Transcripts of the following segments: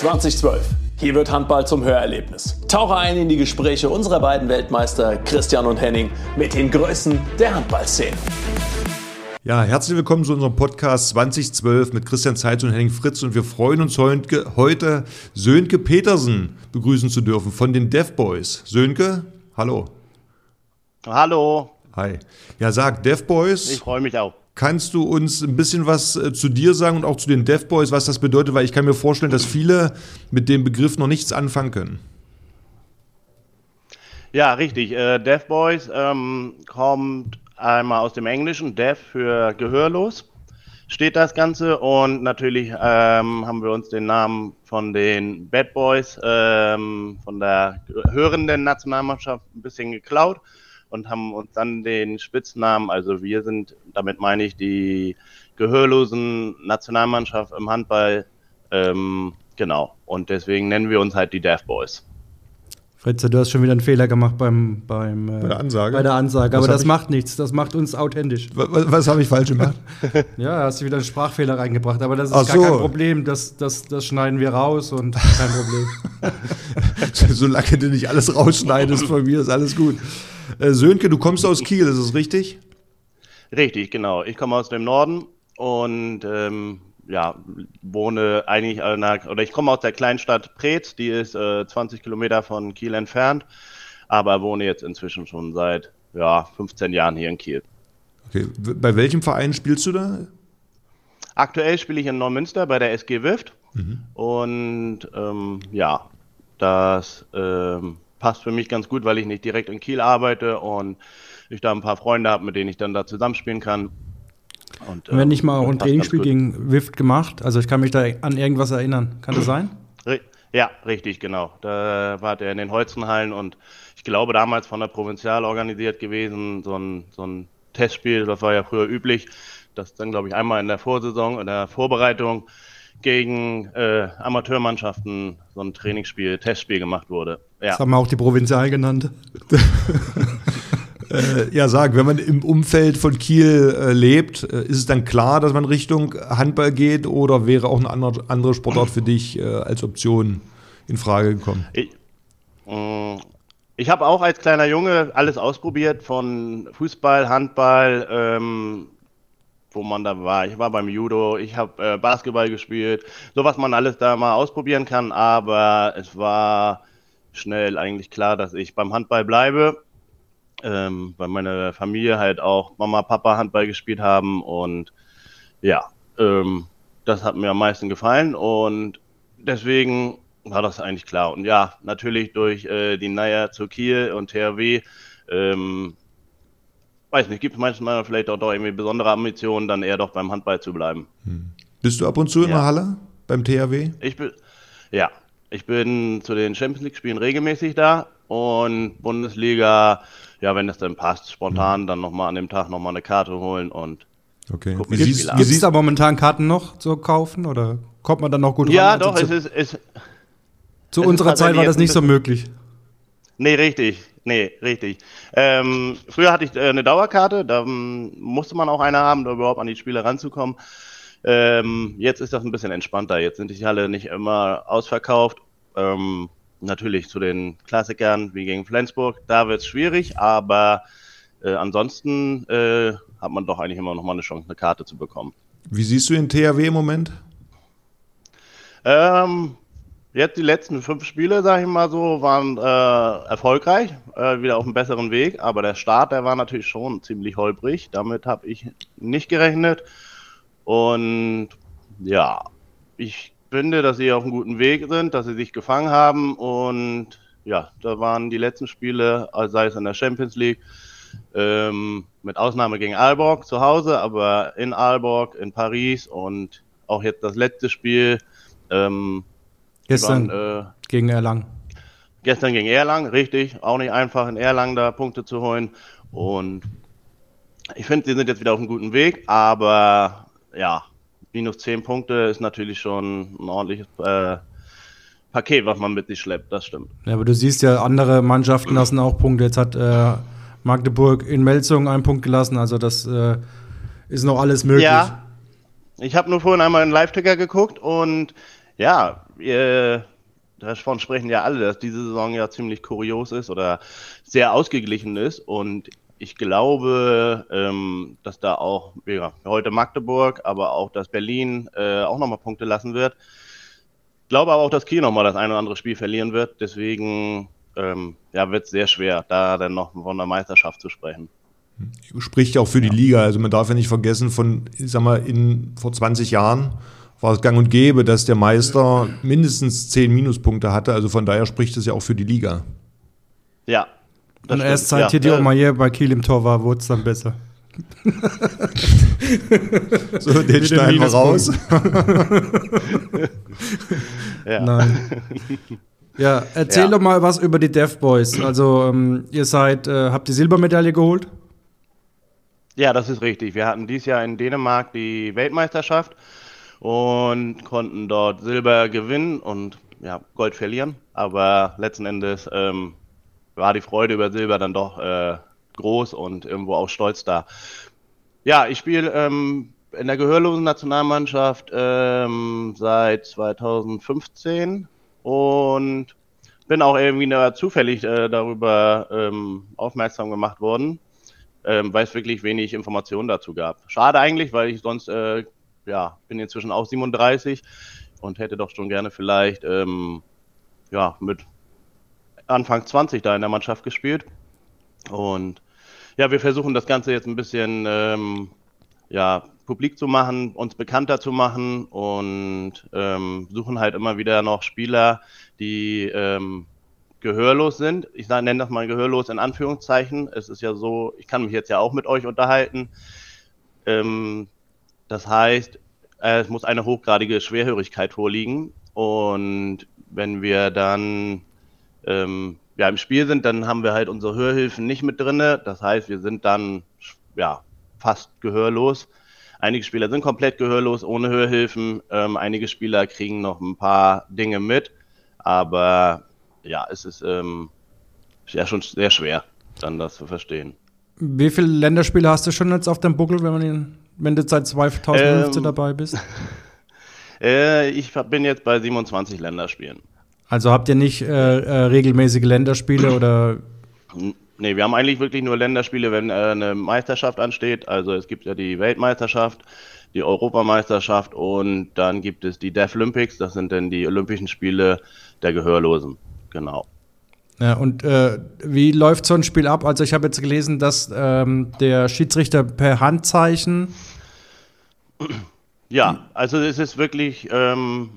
2012. Hier wird Handball zum Hörerlebnis. Tauche ein in die Gespräche unserer beiden Weltmeister Christian und Henning mit den Größen der Handballszene. Ja, herzlich willkommen zu unserem Podcast 2012 mit Christian Zeitz und Henning Fritz und wir freuen uns heute Sönke Petersen begrüßen zu dürfen von den Dev Boys. Sönke, hallo. Hallo. Hi. Ja, sag, Dev Boys. Ich freue mich auch. Kannst du uns ein bisschen was äh, zu dir sagen und auch zu den Dev Boys, was das bedeutet? Weil ich kann mir vorstellen, dass viele mit dem Begriff noch nichts anfangen können. Ja, richtig. Äh, Deaf Boys ähm, kommt einmal aus dem Englischen, Deaf für gehörlos steht das Ganze und natürlich ähm, haben wir uns den Namen von den Bad Boys ähm, von der hörenden Nationalmannschaft ein bisschen geklaut und haben uns dann den Spitznamen, also wir sind, damit meine ich die gehörlosen Nationalmannschaft im Handball, ähm, genau. Und deswegen nennen wir uns halt die Deaf Boys. Fritze, du hast schon wieder einen Fehler gemacht beim, beim äh, bei der Ansage. Bei der Ansage. Aber das macht nichts. Das macht uns authentisch. Was, was habe ich falsch gemacht? ja, hast du wieder einen Sprachfehler reingebracht. Aber das ist Ach gar so. kein Problem. Das, das, das schneiden wir raus und kein Problem. Solange du nicht alles rausschneidest von mir, ist alles gut. Äh, Sönke, du kommst aus Kiel, ist das richtig? Richtig, genau. Ich komme aus dem Norden und ähm, ja, wohne eigentlich, der, oder ich komme aus der Kleinstadt Preetz, die ist äh, 20 Kilometer von Kiel entfernt, aber wohne jetzt inzwischen schon seit ja, 15 Jahren hier in Kiel. Okay, bei welchem Verein spielst du da? Aktuell spiele ich in Neumünster bei der SG Wift mhm. und ähm, ja, das ähm, passt für mich ganz gut, weil ich nicht direkt in Kiel arbeite und ich da ein paar Freunde habe, mit denen ich dann da zusammenspielen kann. Und, äh, Wenn ich mal auch ein Trainingsspiel gegen Wift gemacht, also ich kann mich da an irgendwas erinnern. Kann das sein? Ja, richtig, genau. Da war er in den Holzenhallen und ich glaube damals von der Provinzial organisiert gewesen, so ein, so ein Testspiel, das war ja früher üblich, dass dann, glaube ich, einmal in der Vorsaison, in der Vorbereitung gegen äh, Amateurmannschaften so ein Trainingsspiel, Testspiel gemacht wurde. Ja. Das haben wir auch die Provinzial genannt. äh, ja, sag, wenn man im Umfeld von Kiel äh, lebt, äh, ist es dann klar, dass man Richtung Handball geht oder wäre auch eine andere, andere Sportart für dich äh, als Option in Frage gekommen? Ich, mm, ich habe auch als kleiner Junge alles ausprobiert, von Fußball, Handball, ähm, wo man da war. Ich war beim Judo, ich habe äh, Basketball gespielt, so was man alles da mal ausprobieren kann, aber es war schnell eigentlich klar, dass ich beim Handball bleibe ähm, weil meine Familie halt auch Mama, Papa Handball gespielt haben und ja, ähm, das hat mir am meisten gefallen und deswegen war das eigentlich klar. Und ja, natürlich durch äh, die Nähe zu Kiel und THW, ähm, weiß nicht, gibt es manchmal vielleicht auch doch irgendwie besondere Ambitionen, dann eher doch beim Handball zu bleiben. Hm. Bist du ab und zu in der Halle beim THW? Ich bin, ja, ich bin zu den Champions League Spielen regelmäßig da und Bundesliga ja, wenn es dann passt, spontan dann nochmal an dem Tag nochmal eine Karte holen und okay. gucken, wie es da momentan Karten noch zu kaufen oder kommt man dann noch gut ran? Ja, doch, es ist. Es, zu es unserer Zeit war das nicht so möglich. Nee, richtig. Nee, richtig. Ähm, früher hatte ich äh, eine Dauerkarte, da ähm, musste man auch eine haben, um überhaupt an die Spiele ranzukommen. Ähm, jetzt ist das ein bisschen entspannter. Jetzt sind die Halle nicht immer ausverkauft. Ähm, natürlich zu den Klassikern wie gegen Flensburg, da wird es schwierig, aber äh, ansonsten äh, hat man doch eigentlich immer noch mal eine Chance, eine Karte zu bekommen. Wie siehst du den THW im Moment? Ähm, jetzt die letzten fünf Spiele, sage ich mal so, waren äh, erfolgreich, äh, wieder auf einem besseren Weg, aber der Start, der war natürlich schon ziemlich holprig. Damit habe ich nicht gerechnet. Und ja, ich finde, dass sie auf einem guten Weg sind, dass sie sich gefangen haben und ja, da waren die letzten Spiele, sei es in der Champions League, ähm, mit Ausnahme gegen Aalborg zu Hause, aber in Aalborg, in Paris und auch jetzt das letzte Spiel. Ähm, gestern waren, äh, gegen Erlangen. Gestern gegen Erlangen, richtig. Auch nicht einfach in Erlangen da Punkte zu holen. Und ich finde, sie sind jetzt wieder auf einem guten Weg, aber ja, minus 10 Punkte ist natürlich schon ein ordentliches äh, Paket, was man mit sich schleppt, das stimmt. Ja, aber du siehst ja, andere Mannschaften lassen auch Punkte. Jetzt hat äh, Magdeburg in Melzung einen Punkt gelassen, also das äh, ist noch alles möglich. Ja, ich habe nur vorhin einmal einen Live-Ticker geguckt und ja, wir, davon sprechen ja alle, dass diese Saison ja ziemlich kurios ist oder sehr ausgeglichen ist. Und ich glaube, ähm, dass da auch ja, heute Magdeburg, aber auch dass Berlin äh, auch nochmal Punkte lassen wird. Ich glaube aber auch, dass Kiel nochmal das ein oder andere Spiel verlieren wird. Deswegen ähm, ja, wird es sehr schwer, da dann noch von der Meisterschaft zu sprechen. Spricht ja auch für die Liga. Also man darf ja nicht vergessen, von, ich sag mal, in, vor 20 Jahren war es gang und gäbe, dass der Meister mindestens 10 Minuspunkte hatte. Also von daher spricht es ja auch für die Liga. Ja. Und erst seit ja, hier die Oma hier bei Kiel im Tor war, wurde es dann besser. so, den schneiden wir raus. ja. Nein. Ja, erzähl ja. doch mal was über die Deaf Boys. Also, ähm, ihr seid, äh, habt die Silbermedaille geholt? Ja, das ist richtig. Wir hatten dieses Jahr in Dänemark die Weltmeisterschaft und konnten dort Silber gewinnen und ja, Gold verlieren. Aber letzten Endes ähm, war die Freude über Silber dann doch äh, groß und irgendwo auch stolz da. Ja, ich spiele ähm, in der gehörlosen Nationalmannschaft ähm, seit 2015 und bin auch irgendwie zufällig äh, darüber ähm, aufmerksam gemacht worden, ähm, weil es wirklich wenig Informationen dazu gab. Schade eigentlich, weil ich sonst, äh, ja, bin inzwischen auch 37 und hätte doch schon gerne vielleicht, ähm, ja, mit Anfang 20 da in der Mannschaft gespielt. Und ja, wir versuchen das Ganze jetzt ein bisschen, ähm, ja, publik zu machen, uns bekannter zu machen und ähm, suchen halt immer wieder noch Spieler, die ähm, gehörlos sind. Ich nenne das mal gehörlos in Anführungszeichen. Es ist ja so, ich kann mich jetzt ja auch mit euch unterhalten. Ähm, das heißt, es muss eine hochgradige Schwerhörigkeit vorliegen. Und wenn wir dann ähm, ja, im Spiel sind, dann haben wir halt unsere Hörhilfen nicht mit drinne. Das heißt, wir sind dann ja fast gehörlos. Einige Spieler sind komplett gehörlos, ohne Hörhilfen. Ähm, einige Spieler kriegen noch ein paar Dinge mit. Aber ja, es ist ähm, ja schon sehr schwer, dann das zu verstehen. Wie viele Länderspiele hast du schon jetzt auf dem Buckel, wenn, man ihn, wenn du seit 2015 ähm, dabei bist? äh, ich bin jetzt bei 27 Länderspielen. Also habt ihr nicht äh, äh, regelmäßige Länderspiele oder? Nee, wir haben eigentlich wirklich nur Länderspiele, wenn äh, eine Meisterschaft ansteht. Also es gibt ja die Weltmeisterschaft, die Europameisterschaft und dann gibt es die Deaflympics, das sind dann die Olympischen Spiele der Gehörlosen. Genau. Ja, und äh, wie läuft so ein Spiel ab? Also ich habe jetzt gelesen, dass ähm, der Schiedsrichter per Handzeichen. Ja, also es ist wirklich ähm,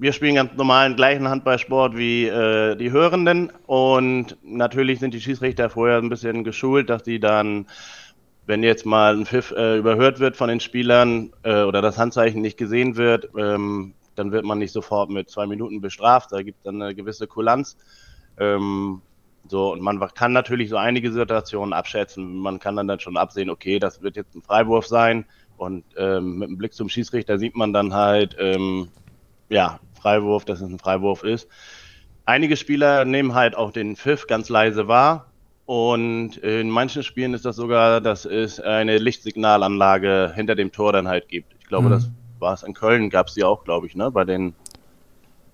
wir spielen ganz normalen gleichen Handballsport wie äh, die Hörenden und natürlich sind die Schiedsrichter vorher ein bisschen geschult, dass die dann, wenn jetzt mal ein Pfiff äh, überhört wird von den Spielern äh, oder das Handzeichen nicht gesehen wird, ähm, dann wird man nicht sofort mit zwei Minuten bestraft. Da gibt es dann eine gewisse Kulanz. Ähm, so, und man kann natürlich so einige Situationen abschätzen. Man kann dann, dann schon absehen, okay, das wird jetzt ein Freiwurf sein. Und ähm, mit dem Blick zum Schiedsrichter sieht man dann halt, ähm, ja, Freiwurf, dass es ein Freiwurf ist. Einige Spieler nehmen halt auch den Pfiff ganz leise wahr. Und in manchen Spielen ist das sogar, dass es eine Lichtsignalanlage hinter dem Tor dann halt gibt. Ich glaube, mhm. das war es in Köln, gab es die auch, glaube ich, ne? Bei den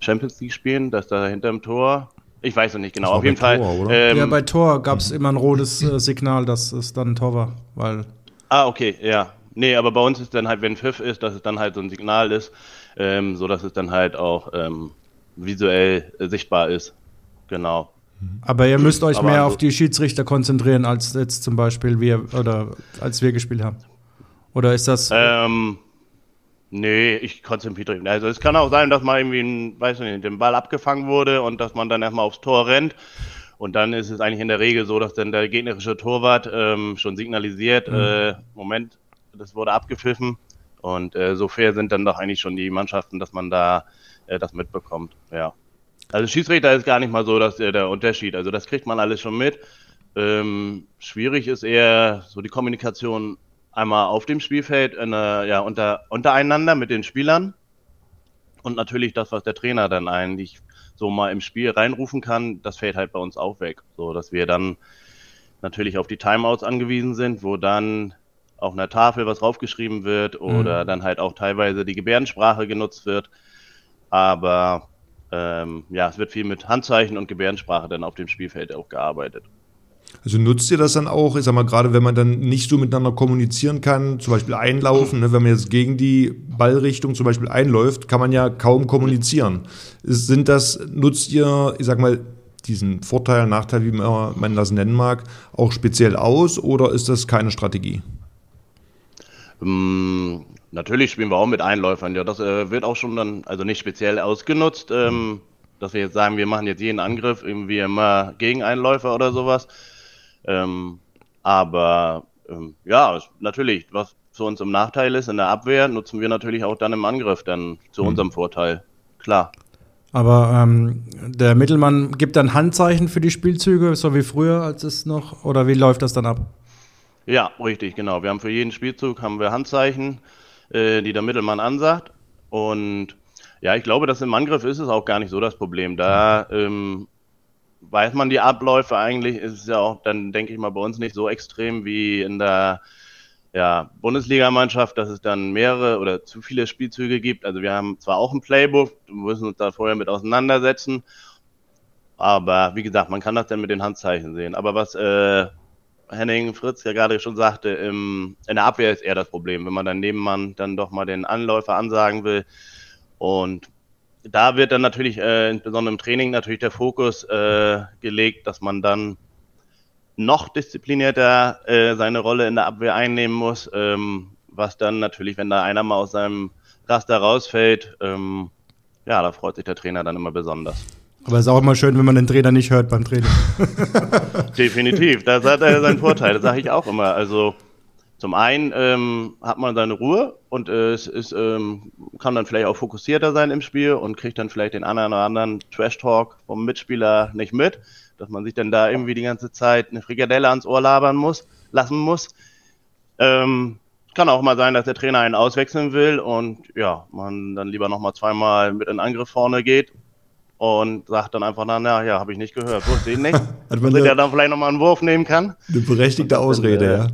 Champions League-Spielen, dass da hinter dem Tor. Ich weiß noch nicht genau. Auf jeden Fall. Tor, ähm, ja, bei Tor gab es immer ein rotes äh, Signal, dass es dann ein Tor war. Weil ah, okay, ja. Nee, aber bei uns ist dann halt, wenn Pfiff ist, dass es dann halt so ein Signal ist, ähm, so dass es dann halt auch ähm, visuell äh, sichtbar ist. Genau. Aber ihr müsst euch Aber mehr also, auf die Schiedsrichter konzentrieren, als jetzt zum Beispiel wir oder als wir gespielt haben. Oder ist das. Ähm, nee, ich konzentriere mich. Also es kann auch sein, dass mal irgendwie ein, weiß nicht, den Ball abgefangen wurde und dass man dann erstmal aufs Tor rennt. Und dann ist es eigentlich in der Regel so, dass dann der gegnerische Torwart ähm, schon signalisiert, mhm. äh, Moment, das wurde abgepfiffen. Und äh, so fair sind dann doch eigentlich schon die Mannschaften, dass man da äh, das mitbekommt. Ja. Also Schiedsrichter ist gar nicht mal so dass, äh, der Unterschied. Also das kriegt man alles schon mit. Ähm, schwierig ist eher so die Kommunikation einmal auf dem Spielfeld, äh, ja, unter, untereinander mit den Spielern. Und natürlich das, was der Trainer dann eigentlich so mal im Spiel reinrufen kann, das fällt halt bei uns auch weg. So dass wir dann natürlich auf die Timeouts angewiesen sind, wo dann auf einer Tafel was draufgeschrieben wird oder mhm. dann halt auch teilweise die Gebärdensprache genutzt wird. Aber ähm, ja, es wird viel mit Handzeichen und Gebärdensprache dann auf dem Spielfeld auch gearbeitet. Also nutzt ihr das dann auch, ich sag mal, gerade wenn man dann nicht so miteinander kommunizieren kann, zum Beispiel einlaufen, ne, wenn man jetzt gegen die Ballrichtung zum Beispiel einläuft, kann man ja kaum kommunizieren. Sind das, nutzt ihr, ich sag mal, diesen Vorteil, Nachteil, wie man das nennen mag, auch speziell aus oder ist das keine Strategie? Ähm, natürlich spielen wir auch mit Einläufern, ja, das äh, wird auch schon dann, also nicht speziell ausgenutzt, ähm, dass wir jetzt sagen, wir machen jetzt jeden Angriff irgendwie immer gegen Einläufer oder sowas. Ähm, aber ähm, ja, natürlich, was für uns im Nachteil ist in der Abwehr, nutzen wir natürlich auch dann im Angriff dann zu mhm. unserem Vorteil. Klar. Aber ähm, der Mittelmann gibt dann Handzeichen für die Spielzüge, so wie früher, als es noch, oder wie läuft das dann ab? Ja, richtig, genau. Wir haben für jeden Spielzug haben wir Handzeichen, äh, die der Mittelmann ansagt. Und ja, ich glaube, dass im Angriff ist es auch gar nicht so das Problem. Da ähm, weiß man die Abläufe eigentlich, ist es ja auch dann, denke ich mal, bei uns nicht so extrem wie in der ja, Bundesligamannschaft, dass es dann mehrere oder zu viele Spielzüge gibt. Also wir haben zwar auch ein Playbook, müssen uns da vorher mit auseinandersetzen, aber wie gesagt, man kann das dann mit den Handzeichen sehen. Aber was äh, Henning Fritz ja gerade schon sagte, im, in der Abwehr ist eher das Problem, wenn man dann Nebenmann dann doch mal den Anläufer ansagen will. Und da wird dann natürlich, äh, insbesondere im Training, natürlich der Fokus äh, gelegt, dass man dann noch disziplinierter äh, seine Rolle in der Abwehr einnehmen muss, ähm, was dann natürlich, wenn da einer mal aus seinem Raster rausfällt, ähm, ja, da freut sich der Trainer dann immer besonders. Aber es ist auch immer schön, wenn man den Trainer nicht hört beim Training. Definitiv, das hat er seinen Vorteil, das sage ich auch immer. Also zum einen ähm, hat man seine Ruhe und äh, es ist, ähm, kann dann vielleicht auch fokussierter sein im Spiel und kriegt dann vielleicht den anderen oder anderen Trash-Talk vom Mitspieler nicht mit dass man sich dann da irgendwie die ganze Zeit eine Frikadelle ans Ohr labern muss, lassen muss. Ähm, kann auch mal sein, dass der Trainer einen auswechseln will und ja, man dann lieber nochmal zweimal mit in Angriff vorne geht und sagt dann einfach, na, na ja, habe ich nicht gehört, wusste ich nicht. Hat man der dann vielleicht nochmal einen Wurf nehmen kann. Eine berechtigte Ausrede, dann, äh, ja.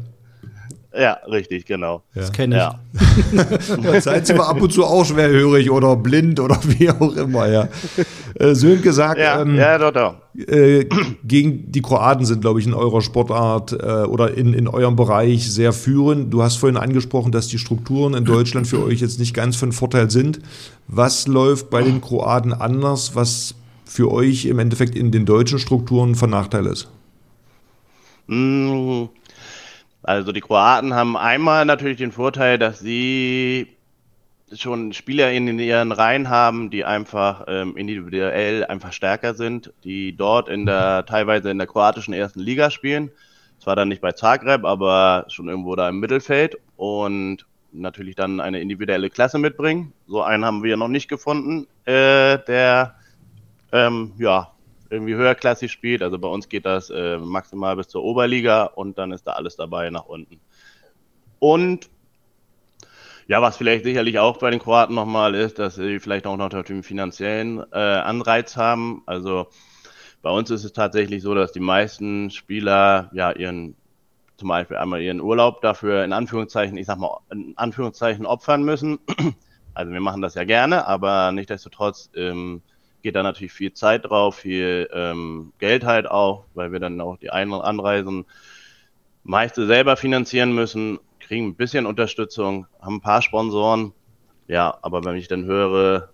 Ja, richtig, genau. Ja. Das kenne ich. Ja. Seid ihr ab und zu auch schwerhörig oder blind oder wie auch immer, ja. Äh, Sönke sagt, ja, ähm, ja, doch, doch. Äh, gegen die Kroaten sind, glaube ich, in eurer Sportart äh, oder in, in eurem Bereich sehr führend. Du hast vorhin angesprochen, dass die Strukturen in Deutschland für euch jetzt nicht ganz von Vorteil sind. Was läuft bei den Kroaten anders, was für euch im Endeffekt in den deutschen Strukturen von Nachteil ist? Mmh also die Kroaten haben einmal natürlich den Vorteil, dass sie schon Spieler in ihren Reihen haben, die einfach ähm, individuell einfach stärker sind, die dort in der teilweise in der kroatischen ersten Liga spielen. Zwar dann nicht bei Zagreb, aber schon irgendwo da im Mittelfeld und natürlich dann eine individuelle Klasse mitbringen. So einen haben wir noch nicht gefunden, äh, der ähm, ja irgendwie höherklassig spielt. Also bei uns geht das äh, maximal bis zur Oberliga und dann ist da alles dabei nach unten. Und ja, was vielleicht sicherlich auch bei den Kroaten nochmal ist, dass sie vielleicht auch noch den finanziellen äh, Anreiz haben. Also bei uns ist es tatsächlich so, dass die meisten Spieler ja ihren zum Beispiel einmal ihren Urlaub dafür in Anführungszeichen, ich sag mal, in Anführungszeichen opfern müssen. Also wir machen das ja gerne, aber nichtsdestotrotz ähm, geht da natürlich viel Zeit drauf, viel ähm, Geld halt auch, weil wir dann auch die Ein- und Anreisen meiste selber finanzieren müssen, kriegen ein bisschen Unterstützung, haben ein paar Sponsoren. Ja, aber wenn ich dann höre,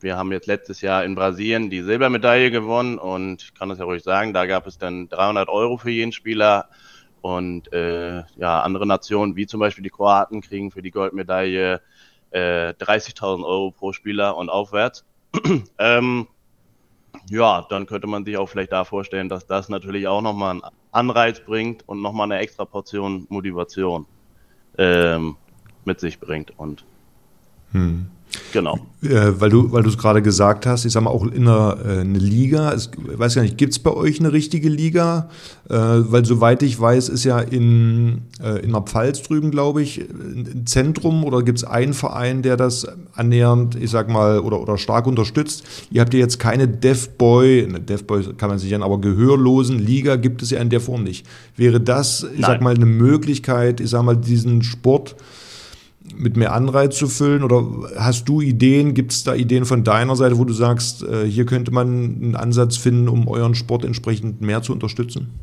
wir haben jetzt letztes Jahr in Brasilien die Silbermedaille gewonnen und ich kann das ja ruhig sagen, da gab es dann 300 Euro für jeden Spieler und äh, ja, andere Nationen wie zum Beispiel die Kroaten kriegen für die Goldmedaille äh, 30.000 Euro pro Spieler und aufwärts. ähm, ja, dann könnte man sich auch vielleicht da vorstellen, dass das natürlich auch nochmal einen Anreiz bringt und nochmal eine extra Portion Motivation ähm, mit sich bringt. Und hm. Genau. Äh, weil du weil es gerade gesagt hast, ich sag mal auch in einer äh, eine Liga, ich weiß gar nicht, gibt es bei euch eine richtige Liga? Äh, weil soweit ich weiß, ist ja in, äh, in der Pfalz drüben, glaube ich, ein Zentrum oder gibt es einen Verein, der das annähernd, ich sag mal, oder, oder stark unterstützt? Ihr habt ja jetzt keine Deafboy, ne, Deafboy kann man sich nennen, aber gehörlosen Liga gibt es ja in der Form nicht. Wäre das, ich Nein. sag mal, eine Möglichkeit, ich sag mal, diesen Sport mit mehr Anreiz zu füllen? Oder hast du Ideen? Gibt es da Ideen von deiner Seite, wo du sagst, äh, hier könnte man einen Ansatz finden, um euren Sport entsprechend mehr zu unterstützen?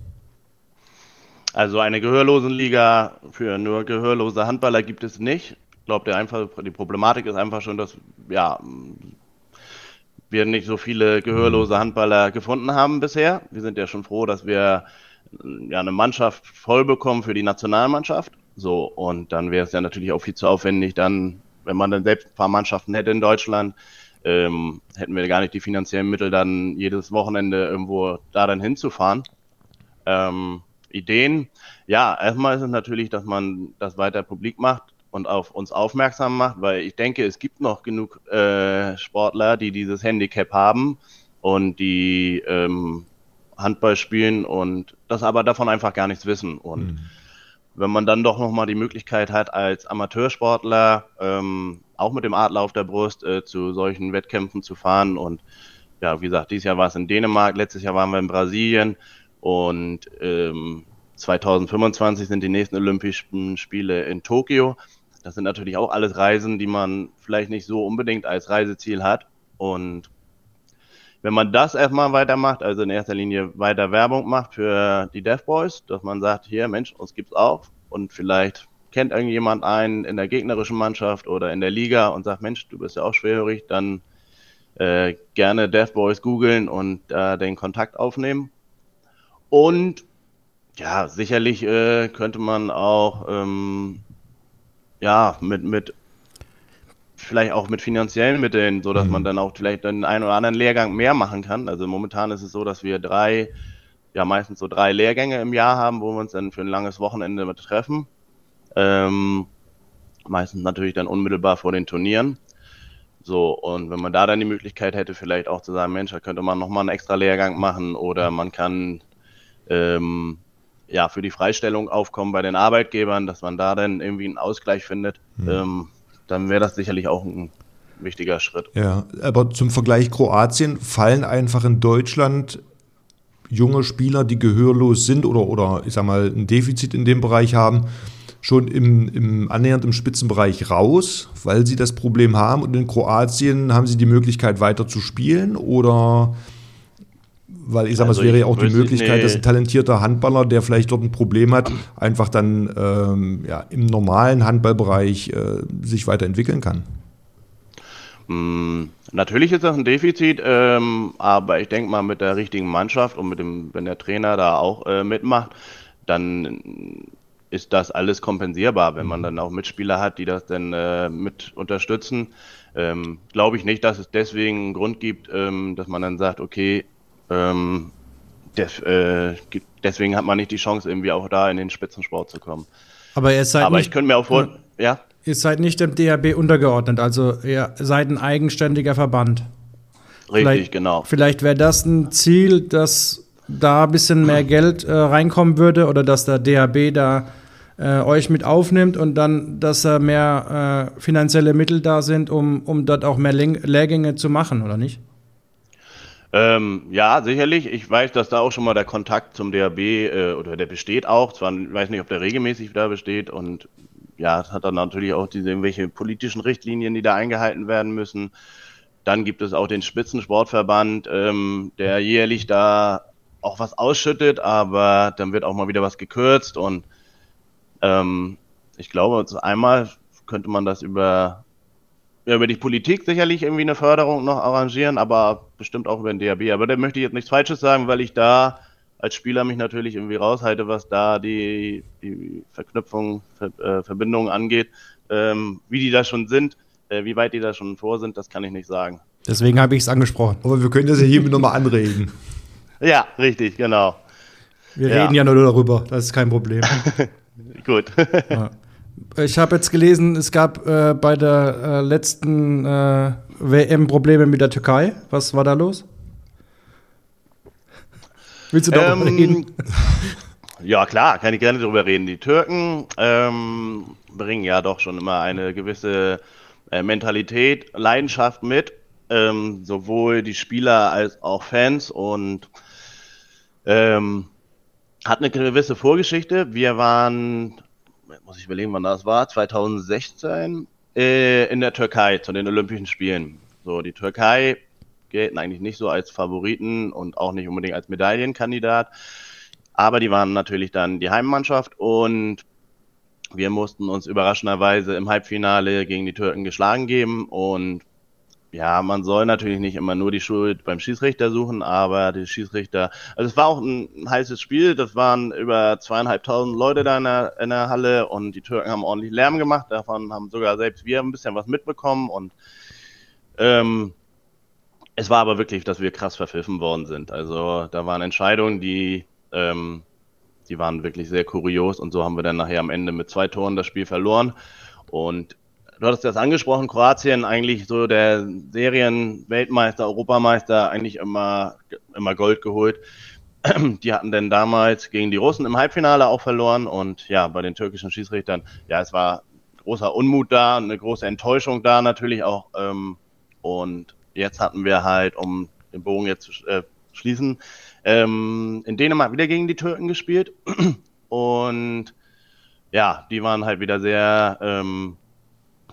Also eine Gehörlosenliga für nur gehörlose Handballer gibt es nicht. Ich glaube, die Problematik ist einfach schon, dass ja, wir nicht so viele gehörlose Handballer gefunden haben bisher. Wir sind ja schon froh, dass wir ja, eine Mannschaft voll bekommen für die Nationalmannschaft. So, und dann wäre es ja natürlich auch viel zu aufwendig, dann, wenn man dann selbst ein paar Mannschaften hätte in Deutschland, ähm, hätten wir gar nicht die finanziellen Mittel, dann jedes Wochenende irgendwo da dann hinzufahren. Ähm, Ideen, ja, erstmal ist es natürlich, dass man das weiter publik macht und auf uns aufmerksam macht, weil ich denke, es gibt noch genug äh, Sportler, die dieses Handicap haben und die ähm, Handball spielen und das aber davon einfach gar nichts wissen. Und mhm wenn man dann doch nochmal die Möglichkeit hat, als Amateursportler ähm, auch mit dem Adler auf der Brust äh, zu solchen Wettkämpfen zu fahren. Und ja, wie gesagt, dieses Jahr war es in Dänemark, letztes Jahr waren wir in Brasilien und ähm, 2025 sind die nächsten Olympischen Spiele in Tokio. Das sind natürlich auch alles Reisen, die man vielleicht nicht so unbedingt als Reiseziel hat. Und wenn man das erstmal weitermacht, also in erster Linie weiter Werbung macht für die Death Boys, dass man sagt, hier, Mensch, uns gibt's auch und vielleicht kennt irgendjemand einen in der gegnerischen Mannschaft oder in der Liga und sagt, Mensch, du bist ja auch schwerhörig, dann äh, gerne Death Boys googeln und äh, den Kontakt aufnehmen. Und ja, sicherlich äh, könnte man auch ähm, ja mit mit vielleicht auch mit finanziellen Mitteln, so dass mhm. man dann auch vielleicht den einen oder anderen Lehrgang mehr machen kann. Also momentan ist es so, dass wir drei, ja meistens so drei Lehrgänge im Jahr haben, wo wir uns dann für ein langes Wochenende mit treffen. Ähm, meistens natürlich dann unmittelbar vor den Turnieren. So, und wenn man da dann die Möglichkeit hätte, vielleicht auch zu sagen, Mensch, da könnte man nochmal einen extra Lehrgang machen oder man kann ähm, ja für die Freistellung aufkommen bei den Arbeitgebern, dass man da dann irgendwie einen Ausgleich findet. Mhm. Ähm, dann wäre das sicherlich auch ein wichtiger Schritt. Ja, aber zum Vergleich Kroatien fallen einfach in Deutschland junge Spieler, die gehörlos sind oder, oder ich sag mal ein Defizit in dem Bereich haben, schon im, im annähernd im Spitzenbereich raus, weil sie das Problem haben und in Kroatien haben sie die Möglichkeit weiter zu spielen oder weil ich sage also es wäre ja auch die Möglichkeit, nee. dass ein talentierter Handballer, der vielleicht dort ein Problem hat, einfach dann ähm, ja, im normalen Handballbereich äh, sich weiterentwickeln kann. Mm, natürlich ist das ein Defizit, ähm, aber ich denke mal mit der richtigen Mannschaft und mit dem, wenn der Trainer da auch äh, mitmacht, dann ist das alles kompensierbar, wenn man mhm. dann auch Mitspieler hat, die das dann äh, mit unterstützen. Ähm, Glaube ich nicht, dass es deswegen einen Grund gibt, ähm, dass man dann sagt, okay, ähm, des, äh, deswegen hat man nicht die Chance, irgendwie auch da in den Spitzensport zu kommen. Aber ihr seid Aber nicht, ich könnte mir auch vor, äh, ja. Ihr seid nicht dem DHB untergeordnet, also ihr seid ein eigenständiger Verband. Richtig, vielleicht, genau. Vielleicht wäre das ein Ziel, dass da ein bisschen mehr Geld äh, reinkommen würde oder dass der DHB da äh, euch mit aufnimmt und dann, dass da mehr äh, finanzielle Mittel da sind, um, um dort auch mehr Lehrgänge zu machen, oder nicht? Ähm, ja, sicherlich. Ich weiß, dass da auch schon mal der Kontakt zum DRB äh, oder der besteht auch. Zwar ich weiß nicht, ob der regelmäßig da besteht und ja, es hat dann natürlich auch diese irgendwelche politischen Richtlinien, die da eingehalten werden müssen. Dann gibt es auch den Spitzensportverband, ähm, der jährlich da auch was ausschüttet, aber dann wird auch mal wieder was gekürzt und ähm, ich glaube, einmal könnte man das über ja, über die Politik sicherlich irgendwie eine Förderung noch arrangieren, aber bestimmt auch über den DAB. Aber da möchte ich jetzt nichts Falsches sagen, weil ich da als Spieler mich natürlich irgendwie raushalte, was da die, die Verknüpfung, Ver, äh, Verbindungen angeht. Ähm, wie die da schon sind, äh, wie weit die da schon vor sind, das kann ich nicht sagen. Deswegen habe ich es angesprochen. Aber wir können das ja hiermit nochmal anregen. Ja, richtig, genau. Wir ja. reden ja nur darüber, das ist kein Problem. Gut. Ja. Ich habe jetzt gelesen, es gab äh, bei der äh, letzten äh, WM Probleme mit der Türkei. Was war da los? Willst du darüber ähm, reden? Ja, klar, kann ich gerne darüber reden. Die Türken ähm, bringen ja doch schon immer eine gewisse äh, Mentalität, Leidenschaft mit. Ähm, sowohl die Spieler als auch Fans und ähm, hat eine gewisse Vorgeschichte. Wir waren muss ich überlegen, wann das war, 2016 äh, in der Türkei zu den Olympischen Spielen. So, die Türkei gelten eigentlich nicht so als Favoriten und auch nicht unbedingt als Medaillenkandidat. Aber die waren natürlich dann die Heimmannschaft und wir mussten uns überraschenderweise im Halbfinale gegen die Türken geschlagen geben und ja, man soll natürlich nicht immer nur die Schuld beim Schiedsrichter suchen, aber die Schiedsrichter, also es war auch ein heißes Spiel, das waren über zweieinhalbtausend Leute da in der, in der Halle und die Türken haben ordentlich Lärm gemacht, davon haben sogar selbst wir ein bisschen was mitbekommen und ähm, es war aber wirklich, dass wir krass verpfiffen worden sind. Also da waren Entscheidungen, die, ähm, die waren wirklich sehr kurios und so haben wir dann nachher am Ende mit zwei Toren das Spiel verloren und du hattest das angesprochen, Kroatien eigentlich so der Serien-Weltmeister, Europameister, eigentlich immer, immer Gold geholt. Die hatten denn damals gegen die Russen im Halbfinale auch verloren und ja, bei den türkischen Schiedsrichtern, ja, es war großer Unmut da, eine große Enttäuschung da natürlich auch. Ähm, und jetzt hatten wir halt, um den Bogen jetzt zu äh, schließen, ähm, in Dänemark wieder gegen die Türken gespielt. Und ja, die waren halt wieder sehr ähm,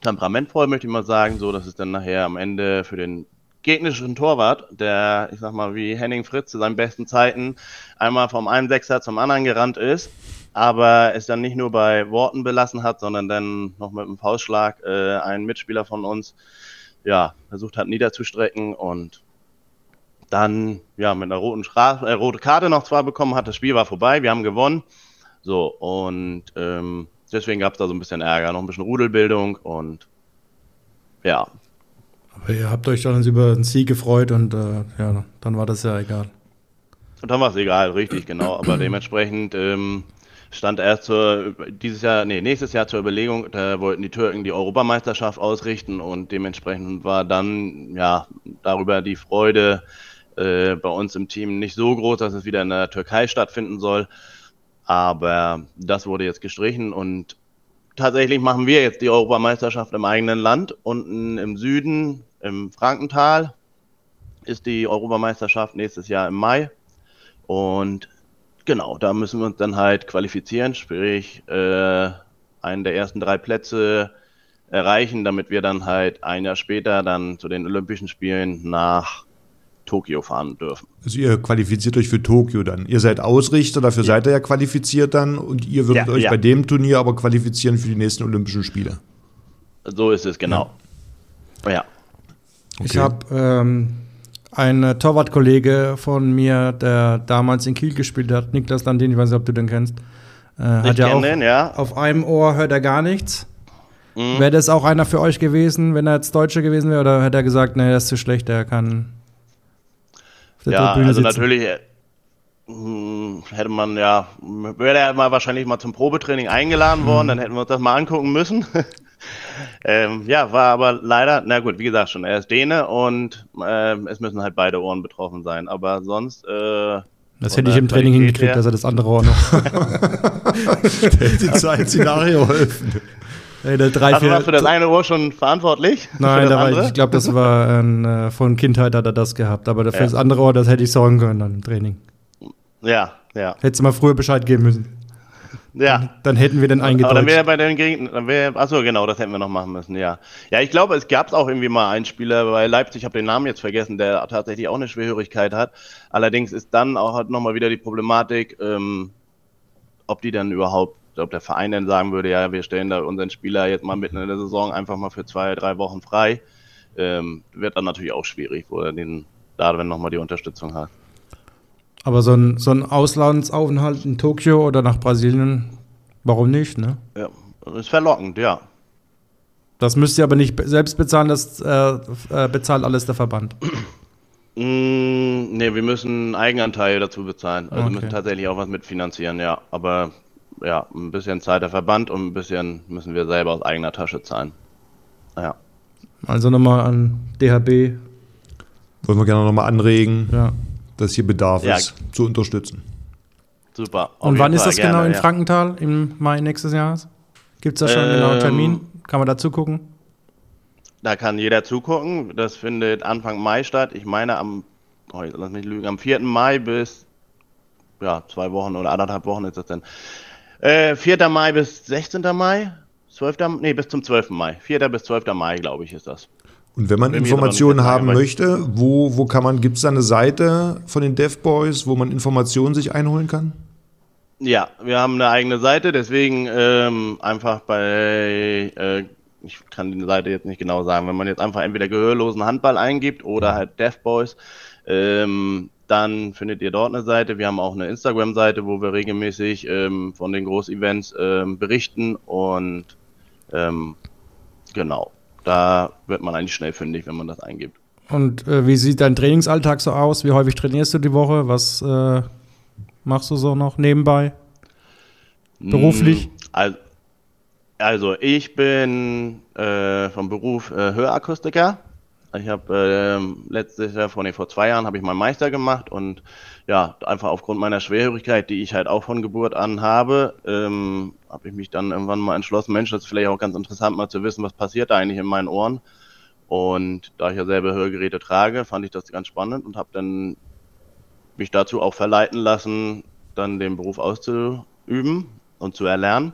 temperamentvoll, möchte ich mal sagen, so dass es dann nachher am Ende für den gegnerischen Torwart, der, ich sag mal, wie Henning Fritz zu seinen besten Zeiten einmal vom einen Sechser zum anderen gerannt ist, aber es dann nicht nur bei Worten belassen hat, sondern dann noch mit einem Faustschlag äh, einen Mitspieler von uns ja, versucht hat niederzustrecken und dann ja mit einer roten, Stra äh, rote Karte noch zwar bekommen hat. Das Spiel war vorbei, wir haben gewonnen. So, und ähm, deswegen gab es da so ein bisschen Ärger, noch ein bisschen Rudelbildung und ja. Aber ihr habt euch dann über den Sieg gefreut und äh, ja, dann war das ja egal. Und dann war es egal, richtig, genau. Aber dementsprechend ähm, stand erst zur, dieses Jahr, nee, nächstes Jahr zur Überlegung, da wollten die Türken die Europameisterschaft ausrichten und dementsprechend war dann ja darüber die Freude äh, bei uns im Team nicht so groß, dass es wieder in der Türkei stattfinden soll. Aber das wurde jetzt gestrichen und tatsächlich machen wir jetzt die Europameisterschaft im eigenen Land. Unten im Süden, im Frankental, ist die Europameisterschaft nächstes Jahr im Mai. Und genau, da müssen wir uns dann halt qualifizieren, sprich äh, einen der ersten drei Plätze erreichen, damit wir dann halt ein Jahr später dann zu den Olympischen Spielen nach Tokio fahren dürfen. Also ihr qualifiziert euch für Tokio dann. Ihr seid Ausrichter, dafür ja. seid ihr ja qualifiziert dann und ihr würdet ja, euch ja. bei dem Turnier aber qualifizieren für die nächsten Olympischen Spiele. So ist es, genau. Ja. Okay. Ich habe ähm, einen Torwartkollege von mir, der damals in Kiel gespielt hat, Niklas Landin, ich weiß nicht, ob du den kennst. Äh, hat ja auch den, ja. auf einem Ohr hört er gar nichts. Mhm. Wäre das auch einer für euch gewesen, wenn er jetzt Deutscher gewesen wäre, oder hätte er gesagt, nee, das ist zu schlecht, der kann ja, also sitzen. natürlich äh, hm, hätte man ja, wäre er mal wahrscheinlich mal zum Probetraining eingeladen worden, dann hätten wir uns das mal angucken müssen. ähm, ja, war aber leider, na gut, wie gesagt schon, er ist Däne und äh, es müssen halt beide Ohren betroffen sein, aber sonst. Äh, das hätte ich im Training hingekriegt, dass er das andere Ohr noch. hätte sein Szenario helfen. Ey, drei, also warst du das eine Ohr schon verantwortlich? Nein, war, ich glaube, das war äh, von Kindheit hat er das gehabt. Aber für ja. das andere Ohr, das hätte ich sorgen können dann im Training. Ja, ja. Hättest du mal früher Bescheid geben müssen. Ja. Dann, dann hätten wir den eingedeutscht. Aber dann wäre bei den Gegnern, achso, genau, das hätten wir noch machen müssen, ja. Ja, ich glaube, es gab auch irgendwie mal einen Spieler bei Leipzig, ich habe den Namen jetzt vergessen, der tatsächlich auch eine Schwerhörigkeit hat. Allerdings ist dann auch halt nochmal wieder die Problematik, ähm, ob die dann überhaupt ob der Verein dann sagen würde, ja, wir stellen da unseren Spieler jetzt mal mitten in der Saison einfach mal für zwei, drei Wochen frei, ähm, wird dann natürlich auch schwierig, wo er den da wenn nochmal die Unterstützung hat. Aber so ein, so ein Auslandsaufenthalt in Tokio oder nach Brasilien, warum nicht, ne? Ja, ist verlockend, ja. Das müsst ihr aber nicht selbst bezahlen, das äh, äh, bezahlt alles der Verband. Mm, ne, wir müssen Eigenanteil dazu bezahlen. Also okay. müssen tatsächlich auch was mitfinanzieren, ja. Aber ja, ein bisschen zahlt der Verband und ein bisschen müssen wir selber aus eigener Tasche zahlen. Ja. Also nochmal an DHB. Wollen wir gerne nochmal anregen, ja. dass hier Bedarf ja. ist, zu unterstützen. Super. Und wann ist das gerne, genau in ja. Frankenthal? Im Mai nächstes Jahres? Gibt es da schon ähm, einen genauen Termin? Kann man da zugucken? Da kann jeder zugucken. Das findet Anfang Mai statt. Ich meine am, oh, lass mich lügen, am 4. Mai bis ja, zwei Wochen oder anderthalb Wochen ist das dann Äh, 4. Mai bis 16. Mai? 12. Nee, bis zum 12. Mai. 4. bis 12. Mai, glaube ich, ist das. Und wenn man Informationen haben möchte, wo, wo kann man, gibt es da eine Seite von den Dev Boys, wo man Informationen sich einholen kann? Ja, wir haben eine eigene Seite, deswegen ähm, einfach bei, äh, ich kann die Seite jetzt nicht genau sagen, wenn man jetzt einfach entweder gehörlosen Handball eingibt oder halt Deaf Boys, ähm, dann findet ihr dort eine Seite. Wir haben auch eine Instagram-Seite, wo wir regelmäßig ähm, von den Großevents ähm, berichten und ähm, genau, da wird man eigentlich schnell fündig, wenn man das eingibt. Und äh, wie sieht dein Trainingsalltag so aus? Wie häufig trainierst du die Woche? Was äh, machst du so noch nebenbei? Beruflich? Mm, Also, also ich bin äh, vom Beruf äh, Hörakustiker. Ich habe ähm, letztes Jahr, vor, nee, vor zwei Jahren, habe ich meinen Meister gemacht und ja, einfach aufgrund meiner Schwerhörigkeit, die ich halt auch von Geburt an habe, ähm, habe ich mich dann irgendwann mal entschlossen, Mensch, das ist vielleicht auch ganz interessant mal zu wissen, was passiert da eigentlich in meinen Ohren. Und da ich ja selber Hörgeräte trage, fand ich das ganz spannend und habe dann mich dazu auch verleiten lassen, dann den Beruf auszuüben und zu erlernen.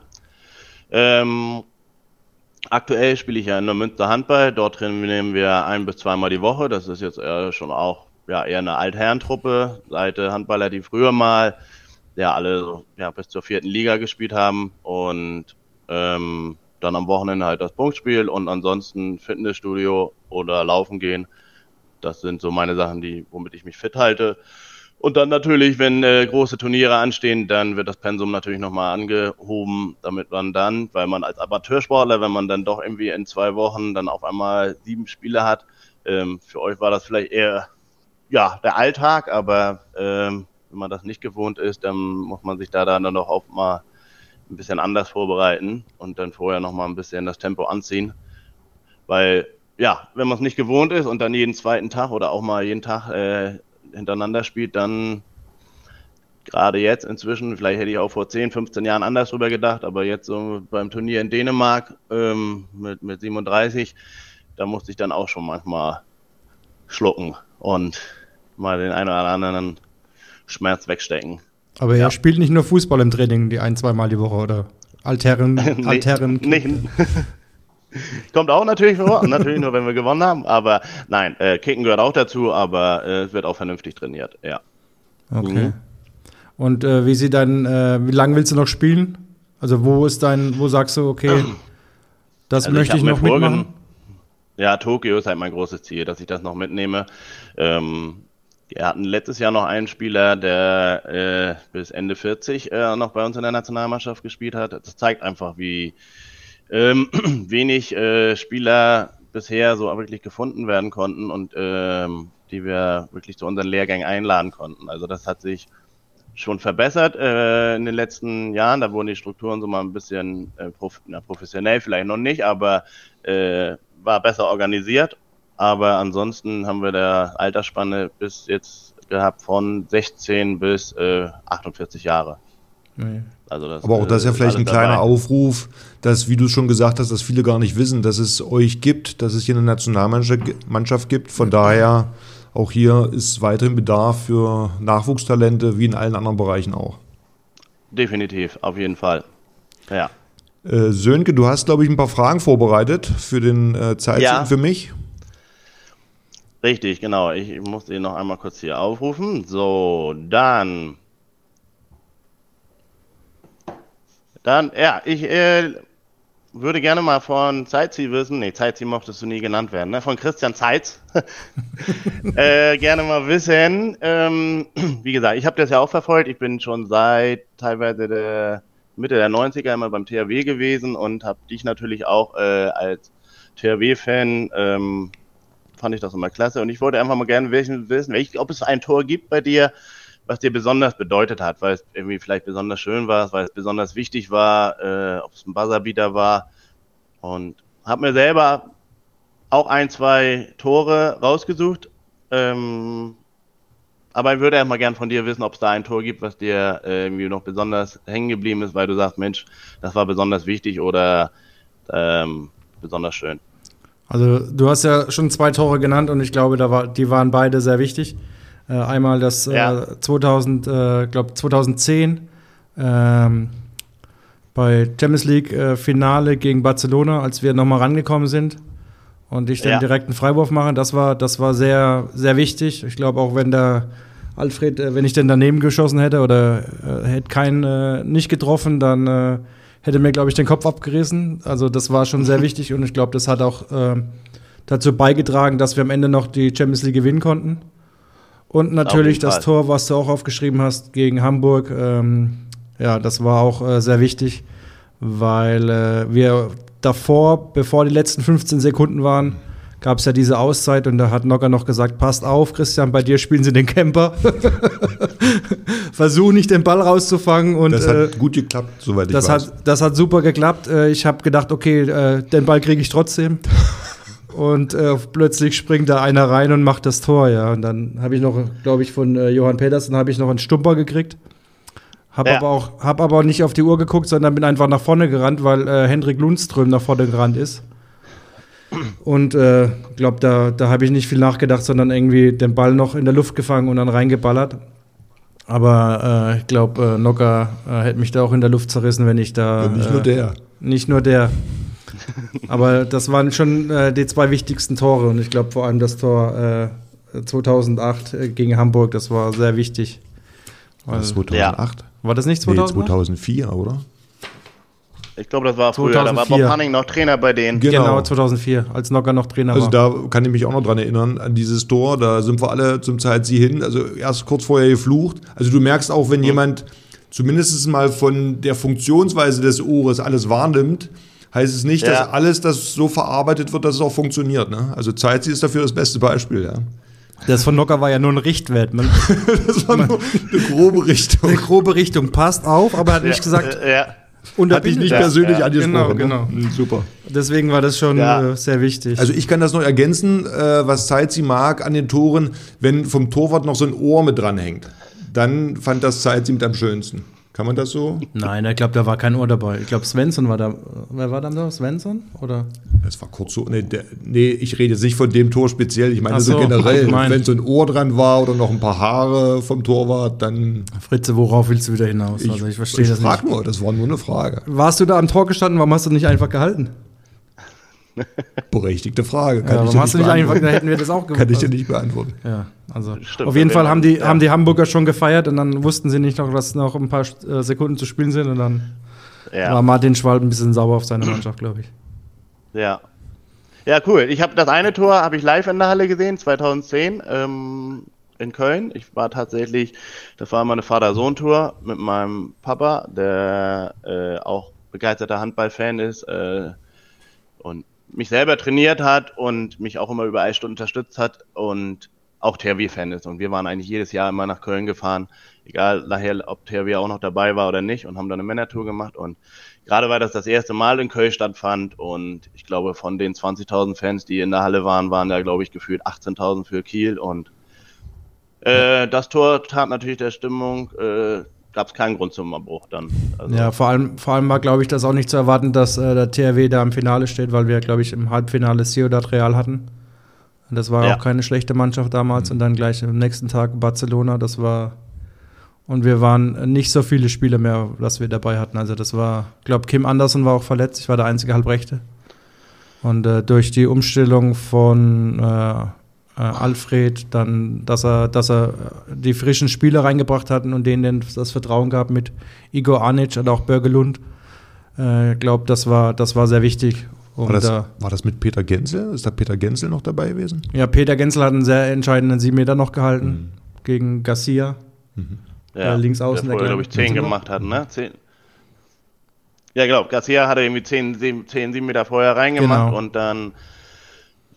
Ähm, aktuell spiele ich ja in der Münster Handball. Dort trainieren wir ein bis zweimal die Woche. Das ist jetzt äh, schon auch ja, eher eine Altherrentruppe. Seite Handballer, die früher mal ja alle so, ja, bis zur vierten Liga gespielt haben und ähm, dann am Wochenende halt das Punktspiel und ansonsten Fitnessstudio oder Laufen gehen. Das sind so meine Sachen, die, womit ich mich fit halte. Und dann natürlich, wenn äh, große Turniere anstehen, dann wird das Pensum natürlich nochmal angehoben, damit man dann, weil man als Amateursportler, wenn man dann doch irgendwie in zwei Wochen dann auf einmal sieben Spiele hat, ähm, für euch war das vielleicht eher ja der Alltag, aber ähm, wenn man das nicht gewohnt ist, dann muss man sich da dann noch auch mal ein bisschen anders vorbereiten und dann vorher nochmal ein bisschen das Tempo anziehen, weil ja, wenn man es nicht gewohnt ist und dann jeden zweiten Tag oder auch mal jeden Tag äh, hintereinander spielt, dann gerade jetzt inzwischen, vielleicht hätte ich auch vor 10, 15 Jahren anders drüber gedacht, aber jetzt so beim Turnier in Dänemark ähm, mit, mit 37, da musste ich dann auch schon manchmal schlucken und mal den einen oder anderen Schmerz wegstecken. Aber Ja. er spielt nicht nur Fußball im Training, die ein, zweimal die Woche, oder? Altherren, Nee, Altherren. nicht. Kommt auch natürlich vor, natürlich nur, wenn wir gewonnen haben, aber nein, äh, Kicken gehört auch dazu, aber äh, es wird auch vernünftig trainiert, ja. Okay. Mhm. Und äh, wie sieht dein, äh, wie lange willst du noch spielen? Also wo ist dein, wo sagst du, okay, das Also möchte ich, mir noch mitmachen? Ja, Tokio ist halt mein großes Ziel, dass ich das noch mitnehme. Ähm, wir hatten letztes Jahr noch einen Spieler, der äh, bis Ende 40 äh, noch bei uns in der Nationalmannschaft gespielt hat. Das zeigt einfach, wie ähm, wenig äh, Spieler bisher so wirklich gefunden werden konnten und ähm, die wir wirklich zu unseren Lehrgängen einladen konnten. Also das hat sich schon verbessert äh, in den letzten Jahren. Da wurden die Strukturen so mal ein bisschen äh, prof na, professionell, vielleicht noch nicht, aber äh, war besser organisiert. Aber ansonsten haben wir der Altersspanne bis jetzt gehabt von 16 bis äh, 48 Jahre. Nee. Also das, Aber auch das ist ja äh, vielleicht ein kleiner dabei. Aufruf, dass, wie du schon gesagt hast, dass viele gar nicht wissen, dass es euch gibt, dass es hier eine Nationalmannschaft Mannschaft gibt. Von daher, auch hier ist weiterhin Bedarf für Nachwuchstalente, wie in allen anderen Bereichen auch. Definitiv, auf jeden Fall. Ja. Äh, Sönke, du hast, glaube ich, ein paar Fragen vorbereitet für den äh, Zeitzeugen Ja. für mich. Richtig, genau. Ich muss den noch einmal kurz hier aufrufen. So, dann. Dann, ja, ich äh, würde gerne mal von Zeitziel wissen. Nee, Zeitziel mochtest du nie genannt werden, ne? Von Christian Zeitz. äh, gerne mal wissen. Ähm, wie gesagt, ich habe das ja auch verfolgt. Ich bin schon seit teilweise der Mitte der 90er immer beim THW gewesen und habe dich natürlich auch äh, als THW-Fan ähm, fand ich das immer klasse. Und ich wollte einfach mal gerne wissen, wissen ob es ein Tor gibt bei dir, was dir besonders bedeutet hat, weil es irgendwie vielleicht besonders schön war, weil es besonders wichtig war, äh, ob es ein Buzzerbeater war. Und habe mir selber auch ein, zwei Tore rausgesucht. Ähm, aber ich würde erstmal gern von dir wissen, ob es da ein Tor gibt, was dir äh, irgendwie noch besonders hängen geblieben ist, weil du sagst, Mensch, das war besonders wichtig oder ähm, besonders schön. Also du hast ja schon zwei Tore genannt und ich glaube, da war, die waren beide sehr wichtig. Äh, einmal das Ja. äh, 2000, äh, glaub 2010 ähm, bei Champions League äh, Finale gegen Barcelona, als wir nochmal rangekommen sind und ich dann Ja. direkt einen Freiwurf mache. Das war, das war sehr, sehr wichtig. Ich glaube auch, wenn der Alfred, äh, wenn ich denn daneben geschossen hätte oder äh, hätte keinen äh, nicht getroffen, dann äh, hätte mir, glaube ich, den Kopf abgerissen. Also das war schon sehr wichtig und ich glaube, das hat auch äh, dazu beigetragen, dass wir am Ende noch die Champions League gewinnen konnten. Und natürlich das. Tor, was du auch aufgeschrieben hast gegen Hamburg. Ähm, ja, das war auch äh, sehr wichtig, weil äh, wir davor, bevor die letzten 15 Sekunden waren, gab es ja diese Auszeit und da hat Nocker noch gesagt, passt auf, Christian, bei dir spielen sie den Camper. Versuch nicht den Ball rauszufangen und Das äh, hat gut geklappt, soweit ich das weiß. hat, das hat super geklappt. Äh, Ich habe gedacht, okay, äh, den Ball kriege ich trotzdem. Und äh, plötzlich springt da einer rein und macht das Tor, ja. Und dann habe ich noch, glaube ich, von äh, Johann Petersen habe ich noch einen Stumper gekriegt. Habe Ja. aber, auch, hab aber auch nicht auf die Uhr geguckt, sondern bin einfach nach vorne gerannt, weil äh, Hendrik Lundström nach vorne gerannt ist. Und äh, glaube, da, da habe ich nicht viel nachgedacht, sondern irgendwie den Ball noch in der Luft gefangen und dann reingeballert. Aber äh, ich glaube, äh, Nocker äh, hätte mich da auch in der Luft zerrissen, wenn ich da. Und nicht äh, nur der. Nicht nur der. Aber das waren schon äh, die zwei wichtigsten Tore und ich glaube vor allem das Tor äh, 2008 äh, gegen Hamburg, das war sehr wichtig. War das Weil- 2008? war das nicht Nee, 2008? 2004, oder? Ich glaube, das war früher. Da war Bob 2004. Hanning noch Trainer bei denen. Ge- Genau. Genau. 2004, als Nocker noch Trainer Also war. da kann ich mich auch noch dran erinnern, an dieses Tor. Da sind wir alle zum Zeit sie hin. Also erst kurz vorher geflucht. Also du merkst auch, wenn jemand zumindest mal von der Funktionsweise des Ohres alles wahrnimmt, heißt es nicht, Ja. dass alles das so verarbeitet wird, dass es auch funktioniert. Ne? Also Zeitzi ist dafür das beste Beispiel. Ja. Das von Nocker war ja nur ein Richtwert. Man, Das war nur eine grobe Richtung. eine grobe Richtung passt auf, aber er hat nicht gesagt, Äh, ja. Hat dich nicht Ja, persönlich ja. angesprochen. Genau, ne? Mhm, Super. deswegen war das schon Ja. äh, sehr wichtig. Also ich kann das noch ergänzen, äh, was Zeitzi mag an den Toren, wenn vom Torwart noch so ein Ohr mit dran hängt. Dann fand das Zeitzi mit am schönsten. Kann man das so? Nein, ich glaube, da war kein Ohr dabei. Ich glaube, Svensson war da. Wer war da noch? Svensson? Oder? Das war kurz so. Nee, der, nee, ich rede jetzt nicht von dem Tor speziell. Ich meine so, so, generell. Wenn so ein Ohr dran war oder noch ein paar Haare vom Torwart, dann. Fritze, worauf willst du wieder hinaus? also ich verstehe ich das frag nicht. nur, das war nur eine Frage. Warst du da am Tor gestanden? Warum hast du nicht einfach gehalten? Berechtigte Frage. Kann Ja, ich warum hast du nicht nicht einfach, da hätten wir das auch Kann ich dir nicht beantworten. Ja, also Stimmt, auf jeden Fall haben die, ja. haben die Hamburger schon gefeiert und dann wussten sie nicht noch, dass noch ein paar äh, Sekunden zu spielen sind und dann war Ja. Martin Schwalb ein bisschen sauer auf seine Mannschaft, glaube ich. ja. Ja, cool. Ich habe das eine Tor habe ich live in der Halle gesehen, 2010 ähm, in Köln. Ich war tatsächlich, das war meine Vater-Sohn-Tour mit meinem Papa, der äh, auch begeisterter Handballfan ist äh, und mich selber trainiert hat und mich auch immer über Eisstunden unterstützt hat und auch THW-Fan ist. Und wir waren eigentlich jedes Jahr immer nach Köln gefahren, egal nachher, ob THW auch noch dabei war oder nicht, und haben dann eine Männertour gemacht. Und gerade weil das das erste Mal in Köln stattfand und ich glaube, von den 20.000 Fans, die in der Halle waren, waren da, glaube ich, gefühlt 18.000 für Kiel. Und äh, das Tor tat natürlich der Stimmung, äh, gab es keinen Grund zum Abbruch dann. Also, Ja, vor allem, vor allem war, glaube ich, das auch nicht zu erwarten, dass äh, der THW da im Finale steht, weil wir, glaube ich, im Halbfinale Ciudad Real hatten. Das war Ja. auch keine schlechte Mannschaft damals und dann gleich am nächsten Tag Barcelona, das war und wir waren nicht so viele Spiele mehr, dass wir dabei hatten. Also das war, ich glaube, Kim Anderson war auch verletzt, ich war der einzige Halbrechte. Und äh, durch die Umstellung von äh, äh, Alfred, dann, dass er, dass er die frischen Spieler reingebracht hatten und denen das Vertrauen gab mit Igor Anic und auch Börgelund. Ich äh, glaube, das war, das war sehr wichtig. Und, War das, äh, war das mit Peter Genzel? Ist da Peter Genzel noch dabei gewesen? ja, Peter Genzel hat einen sehr entscheidenden sieben Meter noch gehalten gegen Garcia. ja, äh, links außen der der glaube ich, Kleine. 10 gemacht hat, ne? 10. Ja, genau. Garcia hatte irgendwie 10, 7, 10, 7 Meter vorher reingemacht Genau. und dann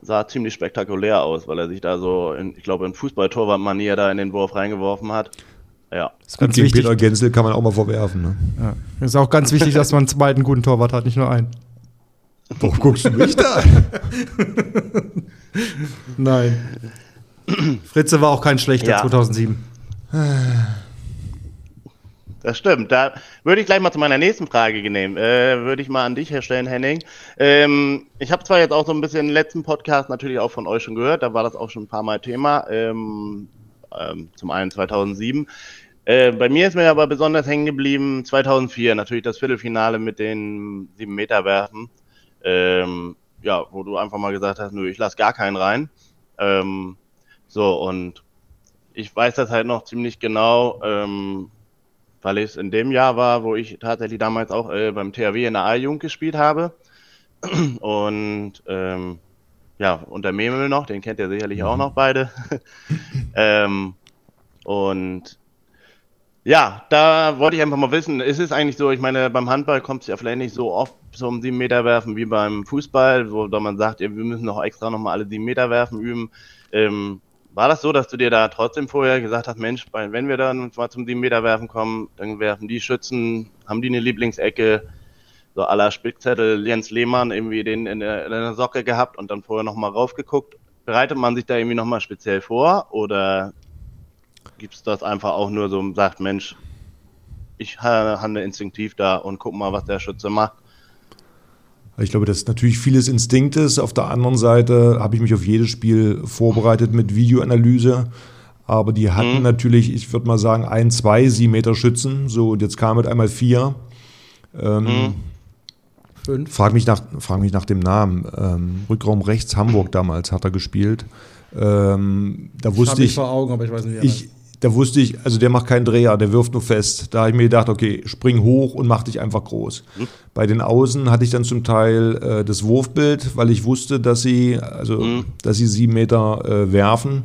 sah ziemlich spektakulär aus, weil er sich da so, in, ich glaube, in Fußball-Torwart-Manier da in den Wurf reingeworfen hat. Ja. Das ist ganz Gegen wichtig. Peter Genzel kann man auch mal vorwerfen. Ne? Ja. Ist auch ganz wichtig, dass man einen zweiten guten Torwart hat, nicht nur einen. Warum guckst du mich da an? Nein. Fritze war auch kein schlechter Ja. 2007. Das stimmt. Da würde ich gleich mal zu meiner nächsten Frage nehmen. Äh, würde ich mal an dich herstellen, Henning. Ähm, ich habe zwar jetzt auch so ein bisschen den letzten Podcast natürlich auch von euch schon gehört, da war das auch schon ein paar Mal Thema. Ähm, ähm, zum einen 2007. Äh, bei mir ist mir aber besonders hängen geblieben 2004, natürlich das Viertelfinale mit den 7 Meter werfen. Ähm, ja, wo du einfach mal gesagt hast, nö, ich lass gar keinen rein. Ähm, so, und ich weiß das halt noch ziemlich genau, ähm, weil es in dem Jahr war, wo ich tatsächlich damals auch äh, beim THW in der A-Jugend gespielt habe. Und ähm, ja, unter Memel noch, den kennt ihr sicherlich auch noch beide. ähm, und ja, da wollte ich einfach mal wissen, ist es eigentlich so, ich meine, beim Handball kommt es ja vielleicht nicht so oft zum 7 Meter werfen wie beim Fußball, wo man sagt, ja, wir müssen noch extra nochmal alle 7 Meter werfen üben. Ähm, war das so, dass du dir da trotzdem vorher gesagt hast, Mensch, wenn wir dann mal zum 7 Meter werfen kommen, dann werfen die Schützen, haben die eine Lieblingsecke, so aller Spickzettel Jens Lehmann irgendwie den in der, in der Socke gehabt und dann vorher nochmal raufgeguckt. Bereitet man sich da irgendwie nochmal speziell vor oder gibt es das einfach auch nur so und sagt, Mensch, ich handle instinktiv da und guck mal, was der Schütze macht? Ich glaube, das ist natürlich vieles Instinkt ist. Auf der anderen Seite habe ich mich auf jedes Spiel vorbereitet mit Videoanalyse. Aber die hatten mhm. natürlich, ich würde mal sagen, ein, zwei Meter Schützen. So, und jetzt kam mit einmal vier. Ähm, mhm. Fünf. Frag mich nach, frag mich nach dem Namen. Ähm, Rückraum rechts Hamburg damals hat er gespielt. Ähm, da wusste ich. ich vor Augen, aber ich weiß nicht, wie ich, da wusste ich, also der macht keinen Dreher, der wirft nur fest. Da habe ich mir gedacht, okay, spring hoch und mach dich einfach groß. Mhm. Bei den Außen hatte ich dann zum Teil äh, das Wurfbild, weil ich wusste, dass sie, also, mhm. dass sie sieben Meter äh, werfen.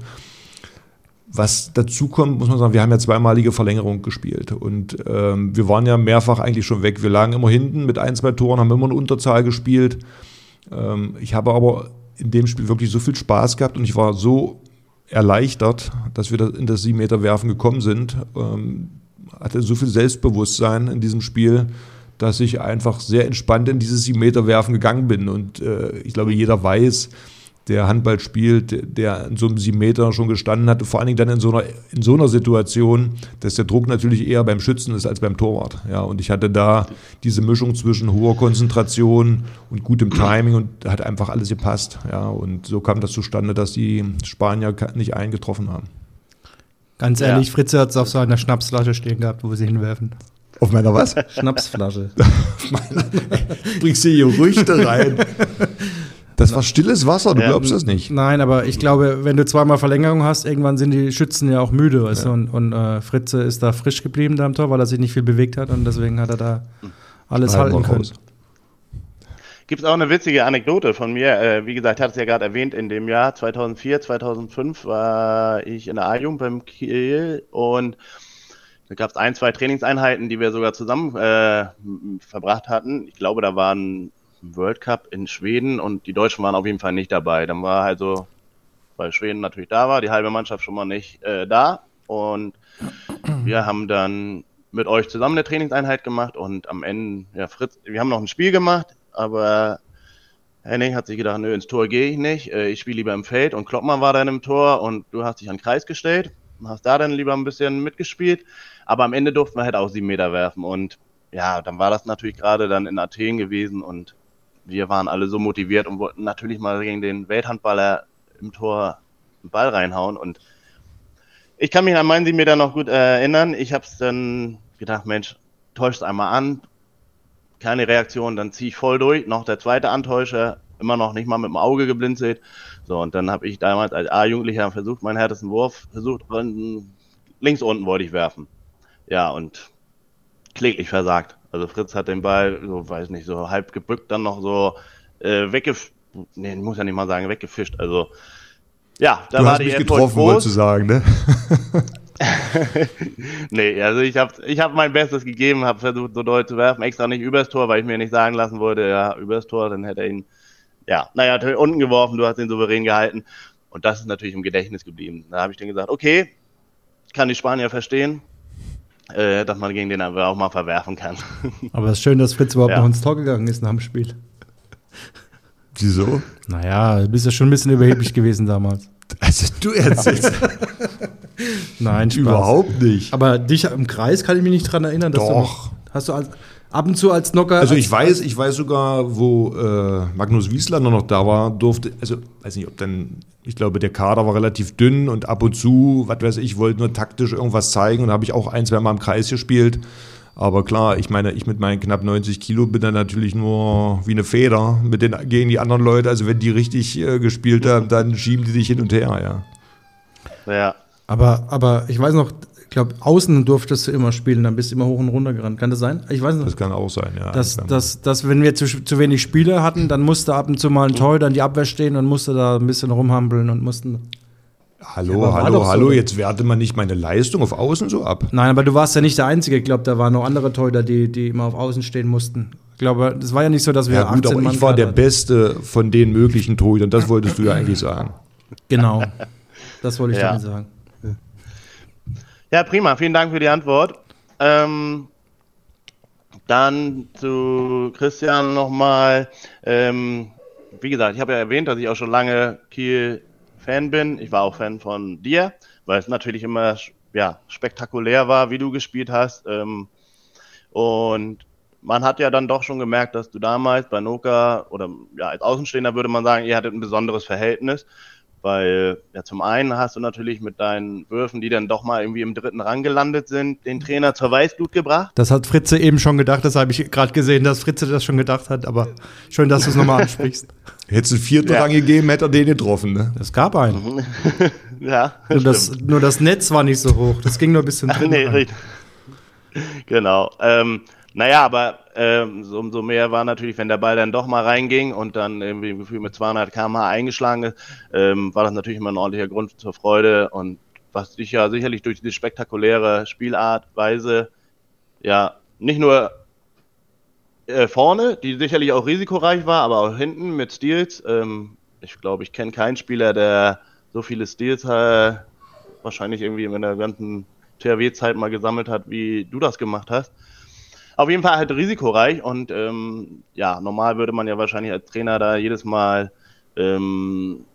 Was dazu kommt, muss man sagen, wir haben ja zweimalige Verlängerung gespielt und ähm, wir waren ja mehrfach eigentlich schon weg. Wir lagen immer hinten mit ein, zwei Toren, haben immer eine Unterzahl gespielt. Ähm, ich habe aber in dem Spiel wirklich so viel Spaß gehabt und ich war so erleichtert, dass wir in das 7 Meter Werfen gekommen sind. Ähm, hatte so viel Selbstbewusstsein in diesem Spiel, dass ich einfach sehr entspannt in dieses 7 Meter Werfen gegangen bin. Und äh, ich glaube, jeder weiß, der Handball spielt, der in so einem sieben Meter schon gestanden hat, vor allen Dingen dann in so einer, in so einer Situation, dass der Druck natürlich eher beim Schützen ist als beim Torwart. Ja, und ich hatte da diese Mischung zwischen hoher Konzentration und gutem Timing und hat einfach alles gepasst. Ja, und so kam das zustande, dass die Spanier nicht eingetroffen haben. Ganz ehrlich, ja. Fritze hat es auf so einer Schnapsflasche stehen gehabt, wo wir sie hinwerfen. Auf meiner was? Schnapsflasche. Bringst du hier Gerüchte rein. Das war stilles Wasser, du ja, glaubst das nicht. Nein, aber ich glaube, wenn du zweimal Verlängerung hast, irgendwann sind die Schützen ja auch müde, weißt ja. du? Und, und äh, Fritze ist da frisch geblieben da am Tor, weil er sich nicht viel bewegt hat und deswegen hat er da alles halten können. Gibt es auch eine witzige Anekdote von mir. Äh, wie gesagt, ich hatte es ja gerade erwähnt, in dem Jahr 2004, 2005 war ich in der A-Jugend beim Kiel und da gab es ein, zwei Trainingseinheiten, die wir sogar zusammen äh, verbracht hatten. Ich glaube, da waren World Cup in Schweden und die Deutschen waren auf jeden Fall nicht dabei. Dann war halt so, weil Schweden natürlich da war, die halbe Mannschaft schon mal nicht äh, da. Und wir haben dann mit euch zusammen eine Trainingseinheit gemacht und am Ende, ja, Fritz, wir haben noch ein Spiel gemacht, aber Henning hat sich gedacht, nö, ins Tor gehe ich nicht, äh, ich spiele lieber im Feld und Kloppmann war dann im Tor und du hast dich an den Kreis gestellt, hast da dann lieber ein bisschen mitgespielt, aber am Ende durften wir halt auch sieben Meter werfen und ja, dann war das natürlich gerade dann in Athen gewesen und wir waren alle so motiviert und wollten natürlich mal gegen den Welthandballer im Tor einen Ball reinhauen. Und ich kann mich an meinen Sieben Meter noch gut äh, erinnern. Ich habe es dann gedacht, Mensch, täuscht einmal an. Keine Reaktion, dann ziehe ich voll durch. Noch der zweite Antäuscher, immer noch nicht mal mit dem Auge geblinzelt. So, und dann habe ich damals als A-Jugendlicher versucht, meinen härtesten Wurf versucht, links unten wollte ich werfen. Ja, und kläglich versagt. Also Fritz hat den Ball, so weiß nicht, so halb gebückt, dann noch so äh, weggefischt. Nee, muss ja nicht mal sagen, weggefischt. Also ja, da du war hast die mich getroffen, wolltest du sagen, ne? nee, also ich habe ich hab mein Bestes gegeben, habe versucht, so doll zu werfen, extra nicht übers Tor, weil ich mir nicht sagen lassen wollte, ja, übers Tor, dann hätte er ihn, ja, naja, unten geworfen, du hast ihn souverän gehalten. Und das ist natürlich im Gedächtnis geblieben. Da habe ich dann gesagt, okay, kann die Spanier verstehen, äh, dass man gegen den aber auch mal verwerfen kann. Aber es ist schön, dass Fritz überhaupt ja. noch ins Tor gegangen ist nach dem Spiel. Wieso? Naja, du bist ja schon ein bisschen überheblich gewesen damals. Also du erzählst. Nein, Spaß. Überhaupt nicht. Aber dich im Kreis kann ich mich nicht dran erinnern, dass Doch. du. Hast du als, ab und zu als Knocker. Also als, ich weiß, ich weiß sogar, wo äh, Magnus Wieslander noch da war, durfte, also weiß nicht, ob dann, ich glaube, der Kader war relativ dünn und ab und zu, was weiß ich, wollte nur taktisch irgendwas zeigen und da habe ich auch ein, zwei Mal im Kreis gespielt. Aber klar, ich meine, ich mit meinen knapp 90 Kilo bin dann natürlich nur wie eine Feder mit den gegen die anderen Leute. Also wenn die richtig äh, gespielt haben, dann schieben die dich hin und her, ja. Ja. Aber, aber ich weiß noch, glaube, außen durftest du immer spielen, dann bist du immer hoch und runter gerannt. Kann das sein? Ich weiß nicht. Das kann auch sein, ja. Dass, dass, dass, wenn wir zu, zu wenig Spieler hatten, dann musste ab und zu mal ein Torhüter an die Abwehr stehen und musste da ein bisschen rumhampeln und mussten. hallo, Ja, hallo, doch so. hallo, jetzt werte man nicht meine Leistung auf Außen so ab. Nein, aber du warst ja nicht der Einzige. Ich glaube, da waren noch andere Torhüter, die, die immer auf Außen stehen mussten. Ich glaube, das war ja nicht so, dass wir Ja gut, 18 aber Mann ich war der hatten. Beste von den möglichen Torhütern, das wolltest du ja eigentlich sagen. Genau. Das wollte ich Ja. damit sagen. Ja, prima. Vielen Dank für die Antwort. Ähm, dann zu Christian nochmal. Ähm, wie gesagt, ich habe ja erwähnt, dass ich auch schon lange Kiel-Fan bin. Ich war auch Fan von dir, weil es natürlich immer ja, spektakulär war, wie du gespielt hast. Ähm, und man hat ja dann doch schon gemerkt, dass du damals bei Noka oder ja, als Außenstehender würde man sagen, ihr hattet ein besonderes Verhältnis. Weil ja zum einen hast du natürlich mit deinen Würfen, die dann doch mal irgendwie im dritten Rang gelandet sind, den Trainer zur Weißblut gebracht. Das hat Fritze eben schon gedacht, das habe ich gerade gesehen, dass Fritze das schon gedacht hat, aber schön, dass du es nochmal ansprichst. Hättest du einen vierten Ja. Rang gegeben, hätte er den getroffen, ne? Es gab einen. Ja, Nur das, nur das Netz war nicht so hoch. Das ging nur bis zum dritten nee, Rang. richtig. Genau. Ähm, naja, aber ähm, so, umso mehr war natürlich, wenn der Ball dann doch mal reinging und dann irgendwie im Gefühl mit 200 km/h eingeschlagen ist, ähm, war das natürlich immer ein ordentlicher Grund zur Freude und was dich ja sicherlich durch diese spektakuläre Spielartweise ja nicht nur äh, vorne, die sicherlich auch risikoreich war, aber auch hinten mit Steals. Ähm, ich glaube, ich kenne keinen Spieler, der so viele Steals äh, wahrscheinlich irgendwie in der ganzen THW-Zeit mal gesammelt hat, wie du das gemacht hast. Auf jeden Fall halt risikoreich und ähm, ja, normal würde man ja wahrscheinlich als Trainer da jedes Mal ähm,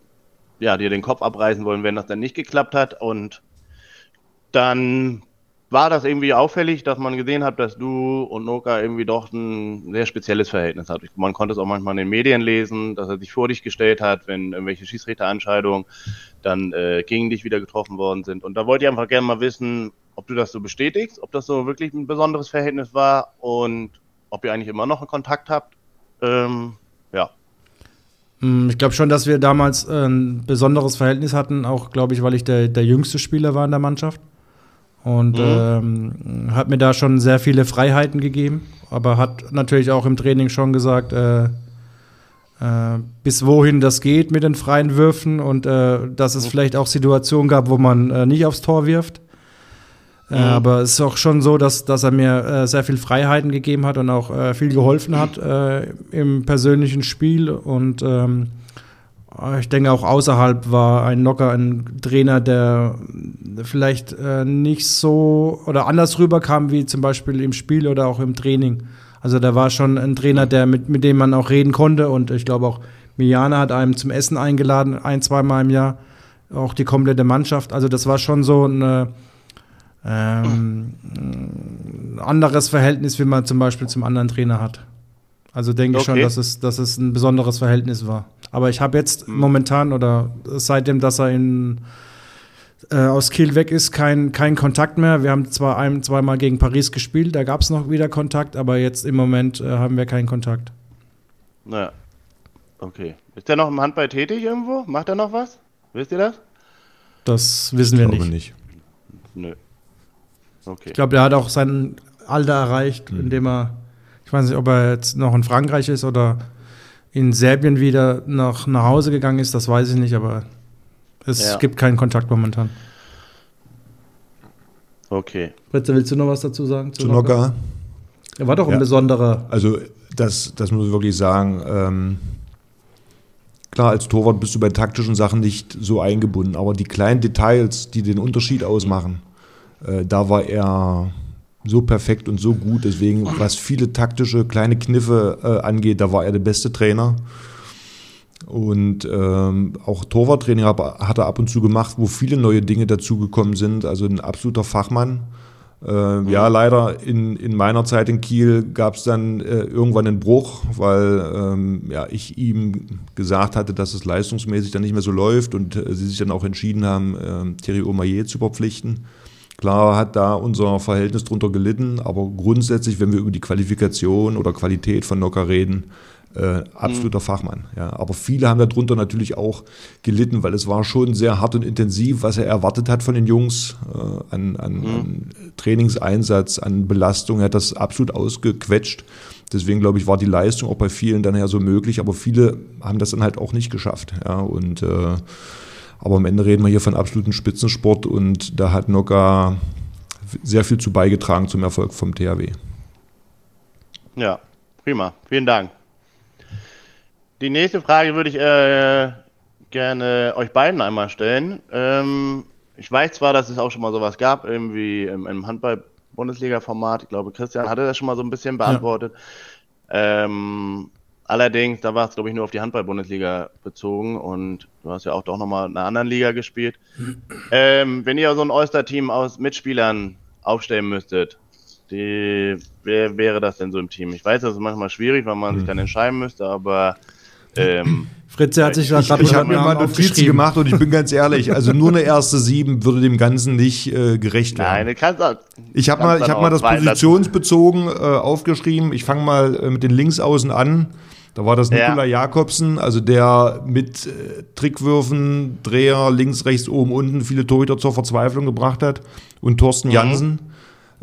ja, dir den Kopf abreißen wollen, wenn das dann nicht geklappt hat. Und dann war das irgendwie auffällig, dass man gesehen hat, dass du und Noka irgendwie doch ein sehr spezielles Verhältnis hat. Man konnte es auch manchmal in den Medien lesen, dass er sich vor dich gestellt hat, wenn irgendwelche Schiedsrichterentscheidungen dann äh, gegen dich wieder getroffen worden sind. Und da wollte ich einfach gerne mal wissen, ob du das so bestätigst, ob das so wirklich ein besonderes Verhältnis war und ob ihr eigentlich immer noch einen Kontakt habt. Ähm, ja. Mm, Ich glaube schon, dass wir damals äh, ein besonderes Verhältnis hatten, auch glaube ich, weil ich der, der jüngste Spieler war in der Mannschaft. Und ähm, hat mir da schon sehr viele Freiheiten gegeben, aber hat natürlich auch im Training schon gesagt, äh, äh, bis wohin das geht mit den freien Würfen und äh, dass es vielleicht auch Situationen gab, wo man äh, nicht aufs Tor wirft. Äh, aber es ist auch schon so, dass, dass er mir äh, sehr viel Freiheiten gegeben hat und auch äh, viel geholfen hat äh, im persönlichen Spiel. Und ähm, ich denke auch außerhalb war ein Nocker ein Trainer, der vielleicht äh, nicht so oder anders rüberkam wie zum Beispiel im Spiel oder auch im Training. Also da war schon ein Trainer, der mit, mit dem man auch reden konnte und ich glaube auch Miana hat einem zum Essen eingeladen, ein, zweimal im Jahr, auch die komplette Mannschaft. Also das war schon so ein ähm, ein anderes Verhältnis, wie man zum Beispiel zum anderen Trainer hat. Also denke ich schon, Okay. dass es, dass es ein besonderes Verhältnis war. Aber ich habe jetzt momentan oder seitdem, dass er in, äh, aus Kiel weg ist, kein, kein Kontakt mehr. Wir haben zwar ein, zweimal gegen Paris gespielt, da gab es noch wieder Kontakt, aber jetzt im Moment äh, haben wir keinen Kontakt. Naja. Okay. Ist der noch im Handball tätig irgendwo? Macht er noch was? Wisst ihr das? Das wissen wir nicht. nicht. Nö. Okay. Ich glaube, der hat auch sein Alter erreicht, indem er, ich weiß nicht, ob er jetzt noch in Frankreich ist oder in Serbien wieder nach, nach Hause gegangen ist, das weiß ich nicht, aber es Ja. gibt keinen Kontakt momentan. Okay. Fritze, willst du noch was dazu sagen? Zu Nocker. Er war doch ein Ja. besonderer. Also das, das muss ich wirklich sagen. Ähm, klar, als Torwart bist du bei taktischen Sachen nicht so eingebunden, aber die kleinen Details, die den Unterschied ausmachen, äh, da war er so perfekt und so gut. Deswegen, was viele taktische kleine Kniffe äh, angeht, da war er der beste Trainer. Und ähm, auch Torwarttraining hat er ab und zu gemacht, wo viele neue Dinge dazugekommen sind. Also ein absoluter Fachmann. Äh, ja, leider in, in meiner Zeit in Kiel gab es dann äh, irgendwann einen Bruch, weil ähm, ja, ich ihm gesagt hatte, dass es leistungsmäßig dann nicht mehr so läuft und äh, sie sich dann auch entschieden haben, äh, Thierry Omaye zu verpflichten. Klar hat da unser Verhältnis drunter gelitten, aber grundsätzlich, wenn wir über die Qualifikation oder Qualität von Nocker reden, äh, absoluter mhm. Fachmann. Ja. Aber viele haben darunter natürlich auch gelitten, weil es war schon sehr hart und intensiv, was er erwartet hat von den Jungs äh, an, an, mhm. an, Trainingseinsatz, an Belastung. Er hat das absolut ausgequetscht. Deswegen glaube ich, war die Leistung auch bei vielen dann ja so möglich, aber viele haben das dann halt auch nicht geschafft. Ja. Und äh, aber am Ende reden wir hier von absoluten Spitzensport und da hat Noga sehr viel zu beigetragen zum Erfolg vom THW. Ja, prima. Vielen Dank. Die nächste Frage würde ich äh, gerne euch beiden einmal stellen. Ähm, ich weiß zwar, dass es auch schon mal sowas gab, irgendwie im, im Handball-Bundesliga-Format. Ich glaube, Christian hatte das schon mal so ein bisschen beantwortet. Ja. Ähm, allerdings, da war es, glaube ich, nur auf die Handball-Bundesliga bezogen und du hast ja auch doch nochmal in einer anderen Liga gespielt. Ähm, wenn ihr so ein Oyster-Team aus Mitspielern aufstellen müsstet, die, wer wäre das denn so im Team? Ich weiß, das ist manchmal schwierig, weil man mhm. sich dann entscheiden müsste, aber ähm, Fritze hat sich da gerade Ich, ich habe mir mal Notizen gemacht und ich bin ganz ehrlich, also nur eine erste Sieben würde dem Ganzen nicht äh, gerecht werden. Nein, kannst auch, Ich habe mal, ich hab mal das positionsbezogen äh, aufgeschrieben. Ich fange mal äh, mit den Linksaußen an. Da war das ja. Nikola Jakobsen, also der mit äh, Trickwürfen, Dreher, links, rechts, oben, unten viele Torhüter zur Verzweiflung gebracht hat. Und Thorsten mhm. Jansen,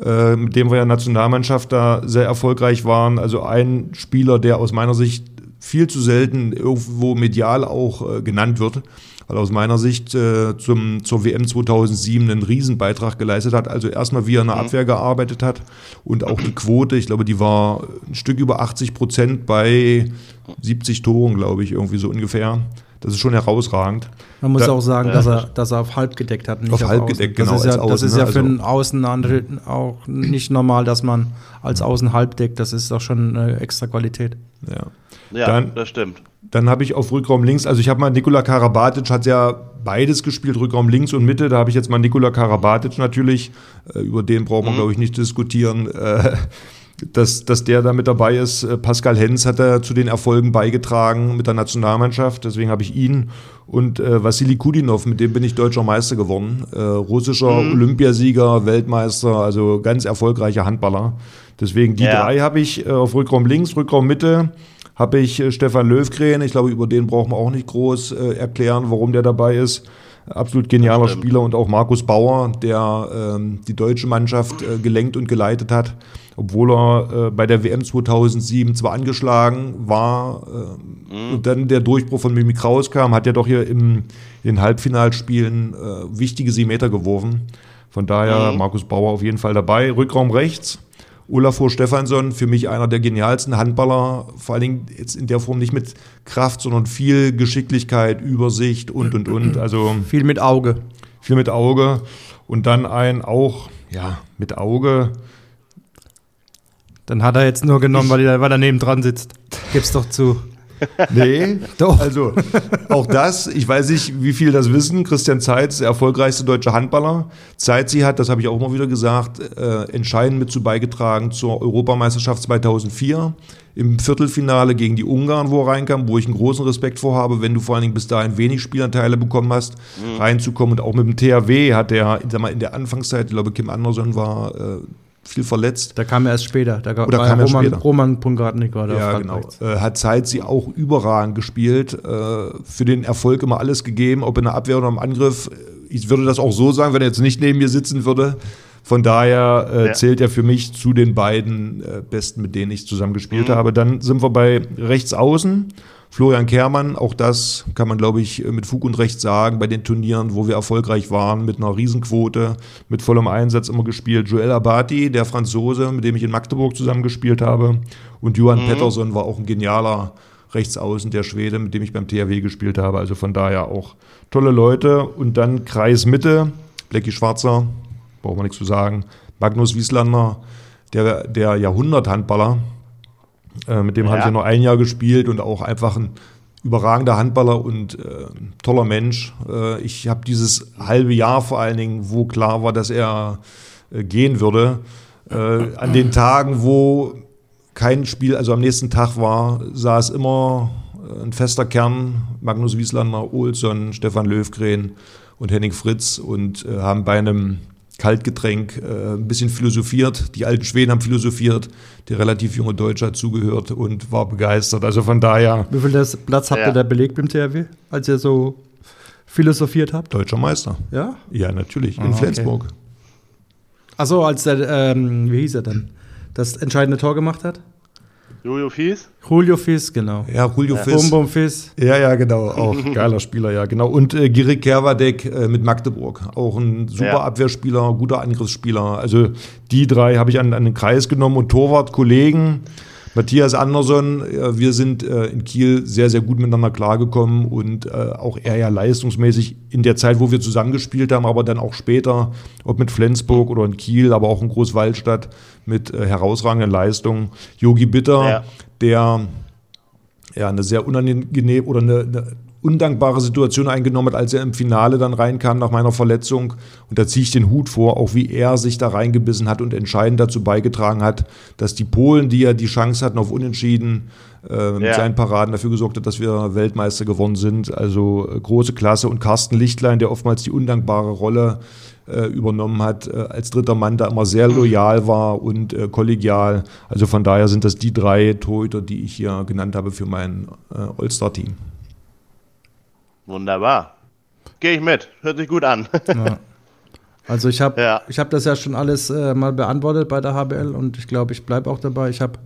äh, mit dem wir ja Nationalmannschaft da sehr erfolgreich waren. Also ein Spieler, der aus meiner Sicht viel zu selten irgendwo medial auch äh, genannt wird, weil aus meiner Sicht äh, zum, zur WM 2007 einen Riesenbeitrag geleistet hat. Also erstmal, wie er in der mhm. Abwehr gearbeitet hat und auch die Quote, ich glaube, die war ein Stück über 80 Prozent bei 70 Toren, glaube ich, irgendwie so ungefähr. Das ist schon herausragend. Man muss da, auch sagen, dass er, dass er auf halb gedeckt hat. Nicht auf, auf halb gedeckt, genau. Das ist ja, Außen, das ist ja für einen Außen auch nicht normal, dass man als Außen halb deckt. Das ist doch schon eine extra Qualität. Ja. Ja, dann, das stimmt. Dann habe ich auf Rückraum links, also ich habe mal Nikola Karabatic, hat ja beides gespielt, Rückraum links und Mitte. Da habe ich jetzt mal Nikola Karabatic natürlich, äh, über den braucht man, mhm. glaube ich, nicht diskutieren. Äh, dass, dass der da mit dabei ist. Äh, Pascal Hens hat da zu den Erfolgen beigetragen mit der Nationalmannschaft, deswegen habe ich ihn. Und äh, Vassili Kudinov, mit dem bin ich deutscher Meister geworden. Äh, russischer mhm. Olympiasieger, Weltmeister, also ganz erfolgreicher Handballer. Deswegen die ja. drei habe ich äh, auf Rückraum links, Rückraum Mitte habe ich äh, Stefan Löwgren. Ich glaube, über den brauchen wir auch nicht groß äh, erklären, warum der dabei ist. Absolut genialer Spieler und auch Markus Bauer, der ähm, die deutsche Mannschaft äh, gelenkt und geleitet hat, obwohl er äh, bei der WM 2007 zwar angeschlagen war mhm. und dann der Durchbruch von Mimi Kraus kam, hat er doch hier im, in Halbfinalspielen äh, wichtige Meter geworfen. Von daher mhm. Markus Bauer auf jeden Fall dabei. Rückraum rechts. Olafur Stefansson, für mich einer der genialsten Handballer, vor allen Dingen jetzt in der Form nicht mit Kraft, sondern viel Geschicklichkeit, Übersicht und, und, und. Also viel mit Auge. Viel mit Auge. Und dann ein auch, ja, mit Auge. Dann hat er jetzt nur genommen, weil er, weil er neben dran sitzt. Gib's doch zu. Nee, doch. Also auch das, ich weiß nicht, wie viele das wissen. Christian Zeitz, der erfolgreichste deutsche Handballer. Zeitz, sie hat, das habe ich auch mal wieder gesagt, äh, entscheidend mit zu beigetragen zur Europameisterschaft 2004 im Viertelfinale gegen die Ungarn, wo er reinkam, wo ich einen großen Respekt vor habe, wenn du vor allen Dingen bis dahin wenig Spielanteile bekommen hast, mhm. reinzukommen. Und auch mit dem THW hat er, sag mal, in der Anfangszeit, ich glaube, Kim Anderson war äh, viel verletzt. Da kam er erst später. Da Oder kam Roman, später. Roman Pungatnik war da. Ja, genau. Äh, hat Zeit sie auch überragend gespielt. Äh, für den Erfolg immer alles gegeben, ob in der Abwehr oder im Angriff. Ich würde das auch so sagen, wenn er jetzt nicht neben mir sitzen würde. Von daher äh, ja. zählt er für mich zu den beiden äh, Besten, mit denen ich zusammen gespielt mhm. habe. Dann sind wir bei rechts außen. Florian Kehrmann, auch das kann man, glaube ich, mit Fug und Recht sagen, bei den Turnieren, wo wir erfolgreich waren, mit einer Riesenquote, mit vollem Einsatz immer gespielt. Joel Abati, der Franzose, mit dem ich in Magdeburg zusammengespielt habe. Und Johan mhm. Pettersson war auch ein genialer Rechtsaußen, der Schwede, mit dem ich beim THW gespielt habe. Also von daher auch tolle Leute. Und dann Kreis Mitte, Blackie Schwarzer, braucht man nichts zu sagen. Magnus Wieslander, der, der Jahrhunderthandballer, äh, mit dem ja. habe ich ja nur ein Jahr gespielt und auch einfach ein überragender Handballer und äh, toller Mensch. Äh, ich habe dieses halbe Jahr vor allen Dingen, wo klar war, dass er äh, gehen würde. Äh, an den Tagen, wo kein Spiel, also am nächsten Tag war, saß immer äh, ein fester Kern, Magnus Wieslander, Olsson, Stefan Löwgren und Henning Fritz und haben bei einem Kaltgetränk äh, ein bisschen philosophiert. Die alten Schweden haben philosophiert. Der relativ junge Deutsche hat zugehört und war begeistert. Also von daher. Wie viel das Platz habt Ja. ihr da belegt beim THW, als ihr so philosophiert habt? Deutscher Meister. Ja? Ja, natürlich. Ah, In okay. Flensburg. Achso, als der, ähm, wie hieß er denn? Das entscheidende Tor gemacht hat? Jojo Fies? Julio Fiss, genau. Ja, Julio Bum Fiss. Bum Fiss. Ja, ja, genau. Auch geiler Spieler, ja, genau. Und äh, Girik Kerwadek äh, mit Magdeburg. Auch ein super Ja. Abwehrspieler, guter Angriffsspieler. Also die drei habe ich an, an den Kreis genommen und Torwart, Kollegen. Matthias Andersson, äh, wir sind äh, in Kiel sehr, sehr gut miteinander klargekommen und äh, auch er ja leistungsmäßig in der Zeit, wo wir zusammengespielt haben, aber dann auch später, ob mit Flensburg oder in Kiel, aber auch in Großwaldstadt mit herausragenden Leistungen. Yogi Bitter, Ja. der ja, eine sehr unangenehm oder eine, eine undankbare Situation eingenommen hat, als er im Finale dann reinkam nach meiner Verletzung. Und da ziehe ich den Hut vor, auch wie er sich da reingebissen hat und entscheidend dazu beigetragen hat, dass die Polen, die ja die Chance hatten auf Unentschieden, äh, mit Ja. seinen Paraden dafür gesorgt hat, dass wir Weltmeister geworden sind. Also äh, große Klasse. Und Carsten Lichtlein, der oftmals die undankbare Rolle äh, übernommen hat, äh, als dritter Mann da immer sehr loyal war und äh, kollegial. Also von daher sind das die drei Torhüter, die ich hier genannt habe für mein All-Star-Team. Wunderbar. Gehe ich mit. Hört sich gut an. Also ich habe Ja. ich hab das ja schon alles äh, mal beantwortet bei der HBL und ich glaube, ich bleibe auch dabei. Ich habe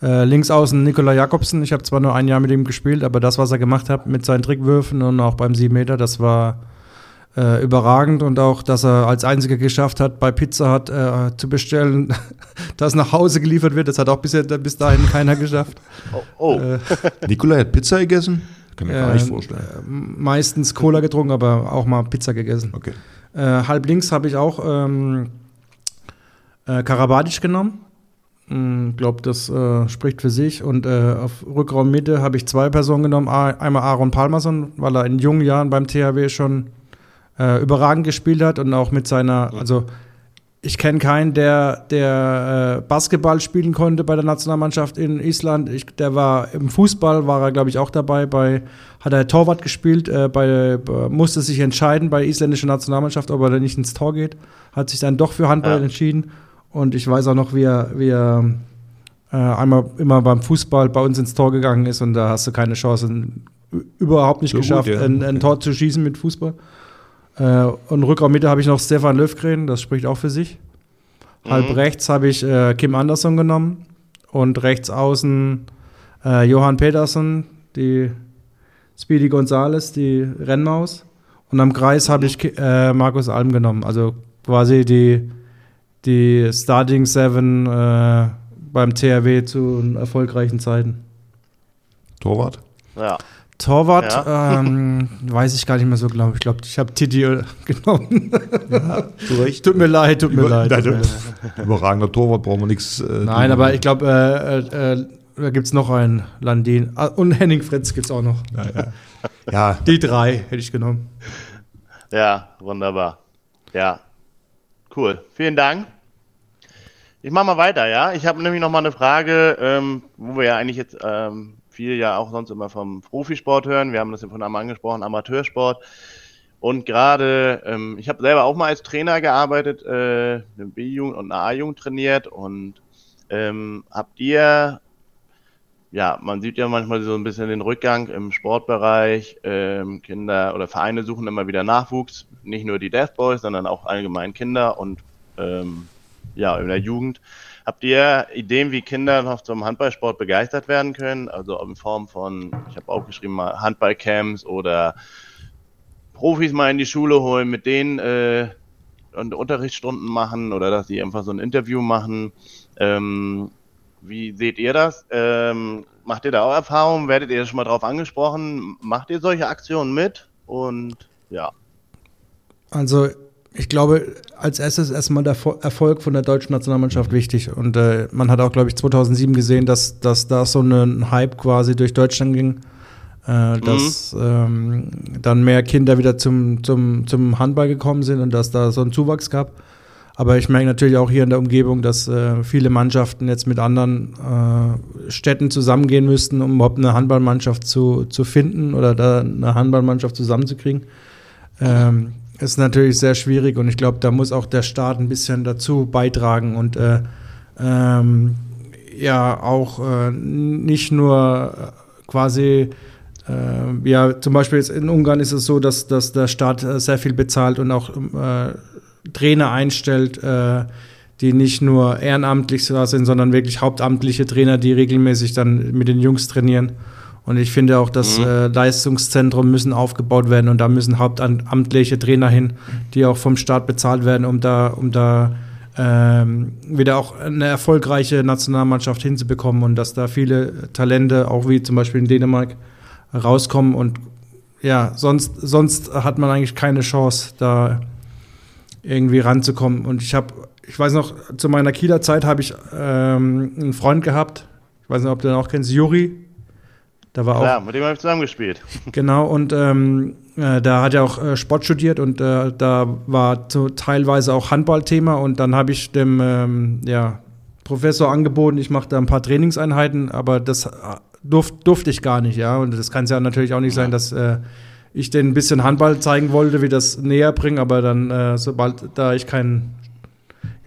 äh, links außen Nikola Jakobsen. Ich habe zwar nur ein Jahr mit ihm gespielt, aber das, was er gemacht hat mit seinen Trickwürfen und auch beim 7 Meter, das war äh, überragend und auch, dass er als einziger geschafft hat, bei Pizza Hut äh, zu bestellen, dass nach Hause geliefert wird. Das hat auch bisher, bis dahin keiner geschafft. Oh, oh. Äh, Nikolai hat Pizza gegessen? Kann mir gar nicht vorstellen. meistens Cola getrunken, aber auch mal Pizza gegessen. Okay. Äh, halb links habe ich auch ähm, äh, Karabadic genommen. Ich glaube, das äh, spricht für sich. Und äh, auf Rückraummitte habe ich zwei Personen genommen. Einmal Aaron Palmerson, weil er in jungen Jahren beim THW schon äh, überragend gespielt hat und auch mit seiner, also ich kenne keinen, der, der äh, Basketball spielen konnte bei der Nationalmannschaft in Island. Ich, der war im Fußball, war er, glaube ich, auch dabei. Bei, hat er Torwart gespielt, äh, bei, bei, musste sich entscheiden bei der isländischen Nationalmannschaft, ob er nicht ins Tor geht. Hat sich dann doch für Handball Ja. entschieden. Und ich weiß auch noch, wie er, wie er äh, einmal immer beim Fußball bei uns ins Tor gegangen ist und da hast du keine Chance, überhaupt nicht So gut, geschafft, ja. ein, ein. Tor zu schießen mit Fußball. Äh, und Rückraummitte habe ich noch Stefan Löfgren, das spricht auch für sich. Halb rechts habe ich äh, Kim Andersson genommen und rechts außen äh, Johann Petersen, die Speedy Gonzales, die Rennmaus. Und am Kreis habe ich äh, Markus Alm genommen, also quasi die, die Starting Seven äh, beim THW zu erfolgreichen Zeiten. Torwart? Ja. Torwart, ähm, weiß ich gar nicht mehr so, glaube ich. Ich glaube, ich habe Titi äh, genommen. Recht. tut mir leid, tut mir leid. Tut mir leid. Überragender Torwart, brauchen wir nichts. Äh, Nein, aber ich glaube, äh, äh, äh, da gibt es noch einen Landin. Ah, und Henning Fritz gibt es auch noch. Ja, Die drei hätte ich genommen. Ja, wunderbar. Ja. Cool. Vielen Dank. Ich mache mal weiter, ja. Ich habe nämlich noch mal eine Frage, ähm, wo wir ja eigentlich jetzt ähm, viel ja auch sonst immer vom Profisport hören. Wir haben das ja von einmal angesprochen, Amateursport. Und gerade, ähm, ich habe selber auch mal als Trainer gearbeitet, äh, eine B-Jugend und eine A-Jugend trainiert. Und ähm, habt ihr, ja, man sieht ja manchmal so ein bisschen den Rückgang im Sportbereich. Ähm, Kinder oder Vereine suchen immer wieder Nachwuchs. Nicht nur die Death Boys, sondern auch allgemein Kinder und ähm, ja, in der Jugend. Habt ihr Ideen, wie Kinder noch zum Handballsport begeistert werden können? Also in Form von, ich habe auch geschrieben, mal Handballcamps oder Profis mal in die Schule holen, mit denen äh, und Unterrichtsstunden machen oder dass sie einfach so ein Interview machen. Ähm, wie seht ihr das? Ähm, macht ihr da auch Erfahrungen? Werdet ihr schon mal drauf angesprochen? Macht ihr solche Aktionen mit? Und ja. Also, ich glaube, als erstes erstmal der Fo- Erfolg von der deutschen Nationalmannschaft wichtig. Und äh, man hat auch, glaube ich, 2007 gesehen, dass, dass da so ein Hype quasi durch Deutschland ging. Äh, dass ähm, dann mehr Kinder wieder zum, zum, zum Handball gekommen sind und dass da so ein Zuwachs gab. Aber ich merke natürlich auch hier in der Umgebung, dass äh, viele Mannschaften jetzt mit anderen äh, Städten zusammengehen müssten, um überhaupt eine Handballmannschaft zu, zu finden oder da eine Handballmannschaft zusammenzukriegen. Ähm, ist natürlich sehr schwierig und ich glaube, da muss auch der Staat ein bisschen dazu beitragen und äh, ähm, ja auch äh, nicht nur äh, quasi äh, ja, zum Beispiel in Ungarn ist es so, dass, dass der Staat äh, sehr viel bezahlt und auch äh, Trainer einstellt, die nicht nur ehrenamtlich sind, sondern wirklich hauptamtliche Trainer, die regelmäßig dann mit den Jungs trainieren. Und ich finde auch, dass mhm. äh, Leistungszentren müssen aufgebaut werden und da müssen hauptamtliche Trainer hin, die auch vom Staat bezahlt werden, um da, um da ähm, wieder auch eine erfolgreiche Nationalmannschaft hinzubekommen und dass da viele Talente, auch wie zum Beispiel in Dänemark, rauskommen und ja, sonst, sonst hat man eigentlich keine Chance, da irgendwie ranzukommen. Und ich habe, ich weiß noch, zu meiner Kieler Zeit habe ich ähm, einen Freund gehabt, ich weiß nicht, ob du den auch kennst, Juri. Da war Klar, auch, mit dem habe ich zusammengespielt. Genau, und ähm, äh, da hat er auch äh, Sport studiert und äh, da war teilweise auch Handballthema und dann habe ich dem ähm, ja, Professor angeboten, ich mache da ein paar Trainingseinheiten, aber das äh, durf, durfte ich gar nicht, ja. Und das kann es ja natürlich auch nicht ja. sein, dass äh, ich den ein bisschen Handball zeigen wollte, wie das näher bringen, aber dann, äh, sobald da ich kein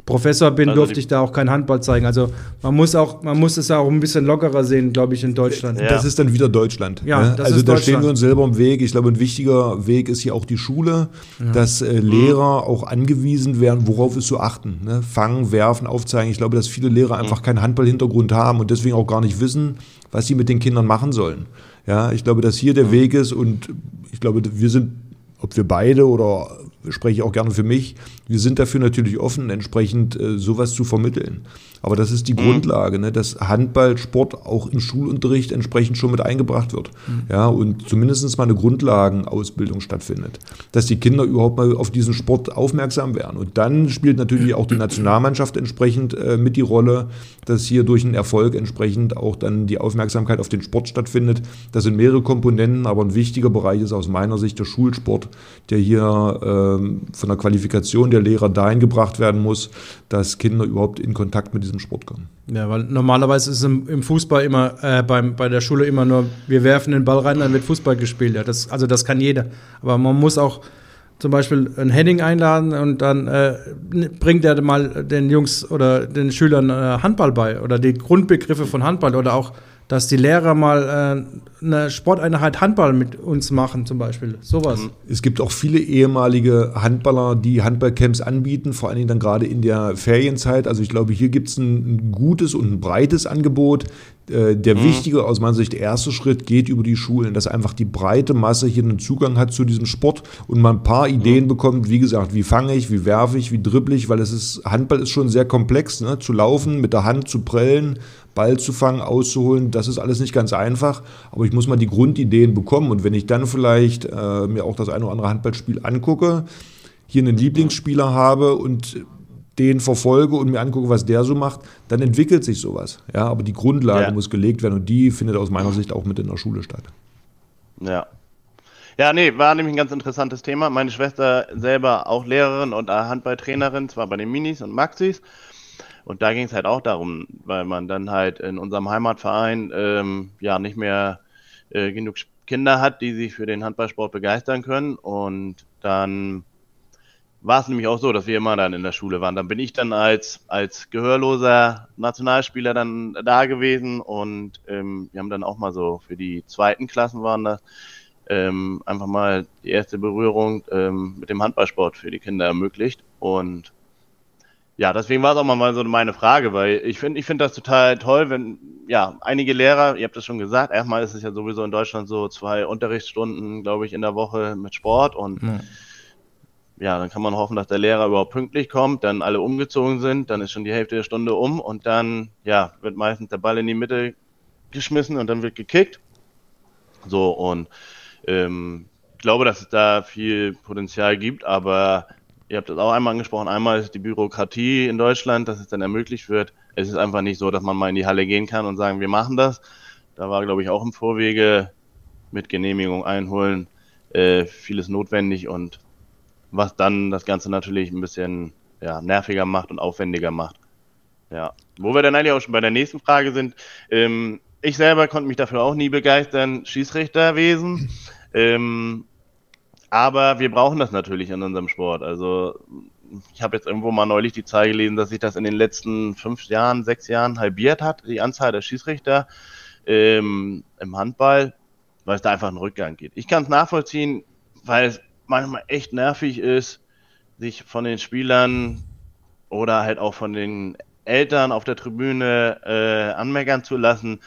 Professor bin, also durfte ich da auch kein Handball zeigen. Also man muss auch, man muss es auch ein bisschen lockerer sehen, glaube ich, in Deutschland. Ja. Das ist dann wieder Deutschland. Ja, ne? also da stehen wir uns selber im Weg. Ich glaube, ein wichtiger Weg ist hier auch die Schule, ja. dass äh, Lehrer auch angewiesen werden, worauf ist zu achten. Ne? Fangen, werfen, aufzeigen. Ich glaube, dass viele Lehrer einfach keinen Handballhintergrund haben und deswegen auch gar nicht wissen, was sie mit den Kindern machen sollen. Ja, ich glaube, dass hier der Weg ist und ich glaube, wir sind, ob wir beide oder spreche ich auch gerne für mich, wir sind dafür natürlich offen, entsprechend äh, sowas zu vermitteln. Aber das ist die mhm. Grundlage, ne, dass Handballsport auch im Schulunterricht entsprechend schon mit eingebracht wird. Mhm. Ja, und zumindest mal eine Grundlagenausbildung stattfindet. Dass die Kinder überhaupt mal auf diesen Sport aufmerksam werden. Und dann spielt natürlich auch die Nationalmannschaft entsprechend äh, mit die Rolle, dass hier durch einen Erfolg entsprechend auch dann die Aufmerksamkeit auf den Sport stattfindet. Das sind mehrere Komponenten, aber ein wichtiger Bereich ist aus meiner Sicht der Schulsport, der hier ähm, von der Qualifikation der Lehrer dahin gebracht werden muss, dass Kinder überhaupt in Kontakt mit diesem Sport kommen. Ja, weil normalerweise ist im, im Fußball immer, äh, beim, bei der Schule immer nur, wir werfen den Ball rein, dann wird Fußball gespielt. Ja, das, also das kann jeder. Aber man muss auch zum Beispiel ein Heading einladen und dann äh, bringt er mal den Jungs oder den Schülern äh, Handball bei oder die Grundbegriffe von Handball oder auch dass die Lehrer mal äh, eine Sporteinheit Handball mit uns machen, zum Beispiel. Sowas. Mhm. Es gibt auch viele ehemalige Handballer, die Handballcamps anbieten, vor allen Dingen dann gerade in der Ferienzeit. Also ich glaube, hier gibt es ein, gutes und ein breites Angebot. Äh, der mhm. wichtige, aus meiner Sicht, erste Schritt geht über die Schulen, dass einfach die breite Masse hier einen Zugang hat zu diesem Sport und man ein paar Ideen mhm. bekommt, wie gesagt, wie fange ich, wie werfe ich, wie dribble ich, weil es ist, Handball ist schon sehr komplex, ne? zu laufen, mit der Hand zu prellen, Ball zu fangen, auszuholen, das ist alles nicht ganz einfach, aber ich muss mal die Grundideen bekommen und wenn ich dann vielleicht äh, mir auch das eine oder andere Handballspiel angucke, hier einen Lieblingsspieler habe und den verfolge und mir angucke, was der so macht, dann entwickelt sich sowas. Ja, aber die Grundlage ja. muss gelegt werden und die findet aus meiner Sicht auch mit in der Schule statt. Ja. Ja, nee, war nämlich ein ganz interessantes Thema. Meine Schwester selber auch Lehrerin und Handballtrainerin, zwar bei den Minis und Maxis. Und da ging es halt auch darum, weil man dann halt in unserem Heimatverein ähm, ja nicht mehr äh, genug Kinder hat, die sich für den Handballsport begeistern können. Und dann war es nämlich auch so, dass wir immer dann in der Schule waren. Dann bin ich dann als, als gehörloser Nationalspieler dann da gewesen und ähm, wir haben dann auch mal so für die zweiten Klassen waren das ähm, einfach mal die erste Berührung ähm, mit dem Handballsport für die Kinder ermöglicht. Und ja, deswegen war es auch mal so meine Frage, weil ich finde, ich finde das total toll, wenn, ja, einige Lehrer, ihr habt das schon gesagt, erstmal ist es ja sowieso in Deutschland so zwei Unterrichtsstunden, glaube ich, in der Woche mit Sport und mhm. Ja, dann kann man hoffen, dass der Lehrer überhaupt pünktlich kommt, dann alle umgezogen sind, dann ist schon die Hälfte der Stunde um und dann, ja, wird meistens der Ball in die Mitte geschmissen und dann wird gekickt. So, und ähm, ich glaube, dass es da viel Potenzial gibt, aber ihr habt das auch einmal angesprochen, einmal ist die Bürokratie in Deutschland, dass es dann ermöglicht wird. Es ist einfach nicht so, dass man mal in die Halle gehen kann und sagen, wir machen das. Da war, glaube ich, auch im Vorwege mit Genehmigung einholen äh, vieles notwendig und was dann das Ganze natürlich ein bisschen ja, nerviger macht und aufwendiger macht. Ja. Wo wir dann eigentlich auch schon bei der nächsten Frage sind, ähm, ich selber konnte mich dafür auch nie begeistern, Schießrichterwesen. Ähm, aber wir brauchen das natürlich in unserem Sport. Also ich habe jetzt irgendwo mal neulich die Zahl gelesen, dass sich das in den letzten fünf Jahren, sechs Jahren halbiert hat, die Anzahl der Schießrichter ähm, im Handball, weil es da einfach einen Rückgang geht. Ich kann es nachvollziehen, weil es manchmal echt nervig ist, sich von den Spielern oder halt auch von den Eltern auf der Tribüne äh, anmeckern zu lassen.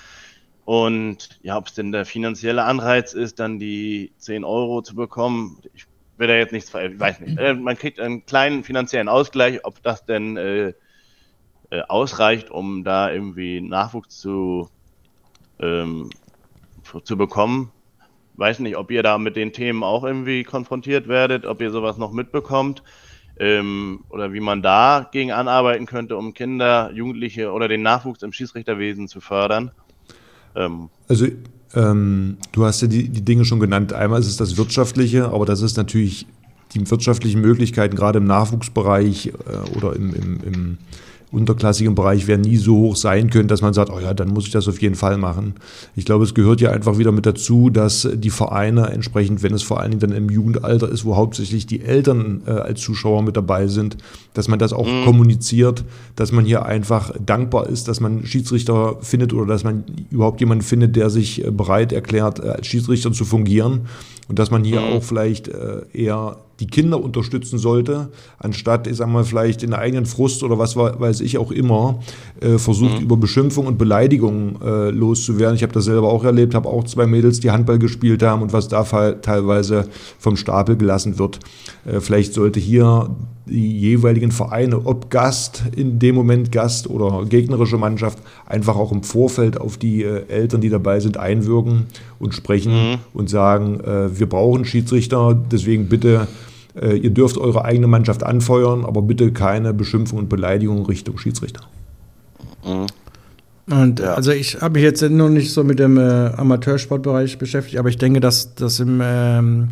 Und ja, ob es denn der finanzielle Anreiz ist, dann die 10 Euro zu bekommen, ich will da jetzt nichts, ich weiß nicht. Äh, man kriegt einen kleinen finanziellen Ausgleich, ob das denn äh, äh, ausreicht, um da irgendwie Nachwuchs zu, ähm, zu bekommen. Weiß nicht, ob ihr da mit den Themen auch irgendwie konfrontiert werdet, ob ihr sowas noch mitbekommt ähm, oder wie man da gegen anarbeiten könnte, um Kinder, Jugendliche oder den Nachwuchs im Schießrichterwesen zu fördern. Ähm, also ähm, du hast ja die, die Dinge schon genannt. Einmal ist es das Wirtschaftliche, aber das ist natürlich die wirtschaftlichen Möglichkeiten, gerade im Nachwuchsbereich äh, oder im, im, im unterklassigen Bereich werden nie so hoch sein können, dass man sagt, oh ja, dann muss ich das auf jeden Fall machen. Ich glaube, es gehört ja einfach wieder mit dazu, dass die Vereine entsprechend, wenn es vor allen Dingen dann im Jugendalter ist, wo hauptsächlich die Eltern äh, als Zuschauer mit dabei sind, dass man das auch mhm. kommuniziert, dass man hier einfach dankbar ist, dass man Schiedsrichter findet oder dass man überhaupt jemanden findet, der sich äh, bereit erklärt, äh, als Schiedsrichter zu fungieren und dass man hier mhm. auch vielleicht äh, eher die Kinder unterstützen sollte, anstatt, ich sag mal, vielleicht in der eigenen Frust oder was weiß ich auch immer, äh, versucht, mhm. über Beschimpfung und Beleidigung äh, loszuwerden. Ich habe das selber auch erlebt, habe auch zwei Mädels, die Handball gespielt haben und was da teilweise vom Stapel gelassen wird. Äh, vielleicht sollte hier die jeweiligen Vereine, ob Gast, in dem Moment Gast oder gegnerische Mannschaft, einfach auch im Vorfeld auf die äh, Eltern, die dabei sind, einwirken und sprechen mhm. und sagen, äh, wir brauchen Schiedsrichter, deswegen bitte, äh, ihr dürft eure eigene Mannschaft anfeuern, aber bitte keine Beschimpfung und Beleidigung Richtung Schiedsrichter. Mhm. Und ja. also ich habe mich jetzt noch nicht so mit dem äh, Amateursportbereich beschäftigt, aber ich denke, dass das im ähm,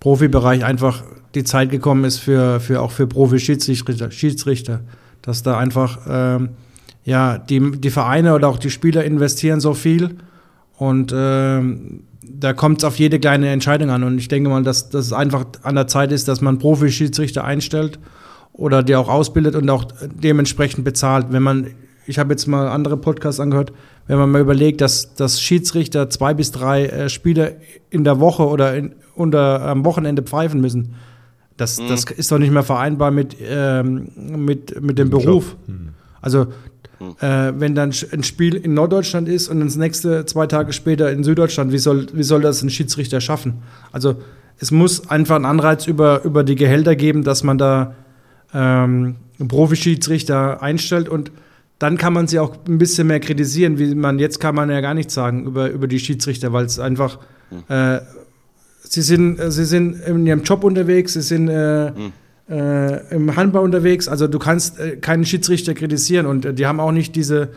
Profibereich einfach die Zeit gekommen ist für, für auch für Profi-Schiedsrichter, Schiedsrichter, dass da einfach ähm, ja die, die Vereine oder auch die Spieler investieren so viel und ähm, da kommt es auf jede kleine Entscheidung an und ich denke mal, dass, dass es einfach an der Zeit ist, dass man Profi-Schiedsrichter einstellt oder die auch ausbildet und auch dementsprechend bezahlt. Wenn man, ich habe jetzt mal andere Podcasts angehört, wenn man mal überlegt, dass, dass Schiedsrichter zwei bis drei äh, Spiele in der Woche oder in, unter, am Wochenende pfeifen müssen, das, mhm. das ist doch nicht mehr vereinbar mit, ähm, mit, mit dem Beruf. Mhm. Also, mhm. äh, wenn dann ein Spiel in Norddeutschland ist und das nächste zwei Tage später in Süddeutschland, wie soll, wie soll das ein Schiedsrichter schaffen? Also, es muss einfach einen Anreiz über, über die Gehälter geben, dass man da ähm, Profi-Schiedsrichter einstellt und dann kann man sie auch ein bisschen mehr kritisieren, wie man jetzt kann man ja gar nichts sagen über, über die Schiedsrichter, weil es einfach mhm. äh, sie sind, äh, sie sind in ihrem Job unterwegs, sie sind äh, mhm. äh, im Handball unterwegs. Also du kannst äh, keinen Schiedsrichter kritisieren und äh, die haben auch nicht diese.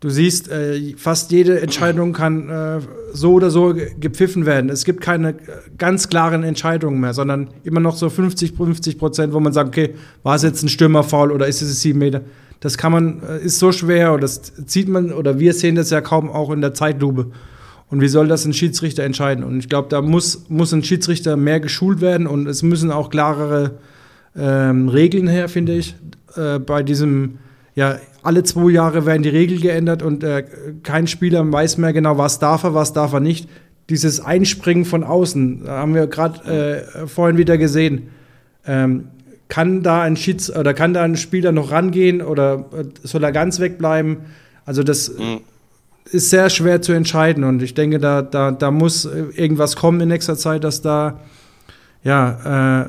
Du siehst, äh, fast jede Entscheidung kann so oder so gepfiffen werden. Es gibt keine ganz klaren Entscheidungen mehr, sondern immer noch so 50, 50 Prozent, wo man sagt, okay, war es jetzt ein Stürmerfaul oder ist es sieben Meter? Das kann man, ist so schwer oder das zieht man oder wir sehen das ja kaum auch in der Zeitlupe. Und wie soll das ein Schiedsrichter entscheiden? Und ich glaube, da muss, muss ein Schiedsrichter mehr geschult werden und es müssen auch klarere ähm, Regeln her, finde ich. Äh, bei diesem, ja, alle zwei Jahre werden die Regeln geändert und äh, kein Spieler weiß mehr genau, was darf er, was darf er nicht. Dieses Einspringen von außen, haben wir gerade äh, vorhin wieder gesehen. Ähm, kann da ein Schieds oder kann da ein Spieler noch rangehen oder äh, soll er ganz wegbleiben? Also das mhm ist sehr schwer zu entscheiden und ich denke, da, da, da muss irgendwas kommen in nächster Zeit, dass da ja, äh,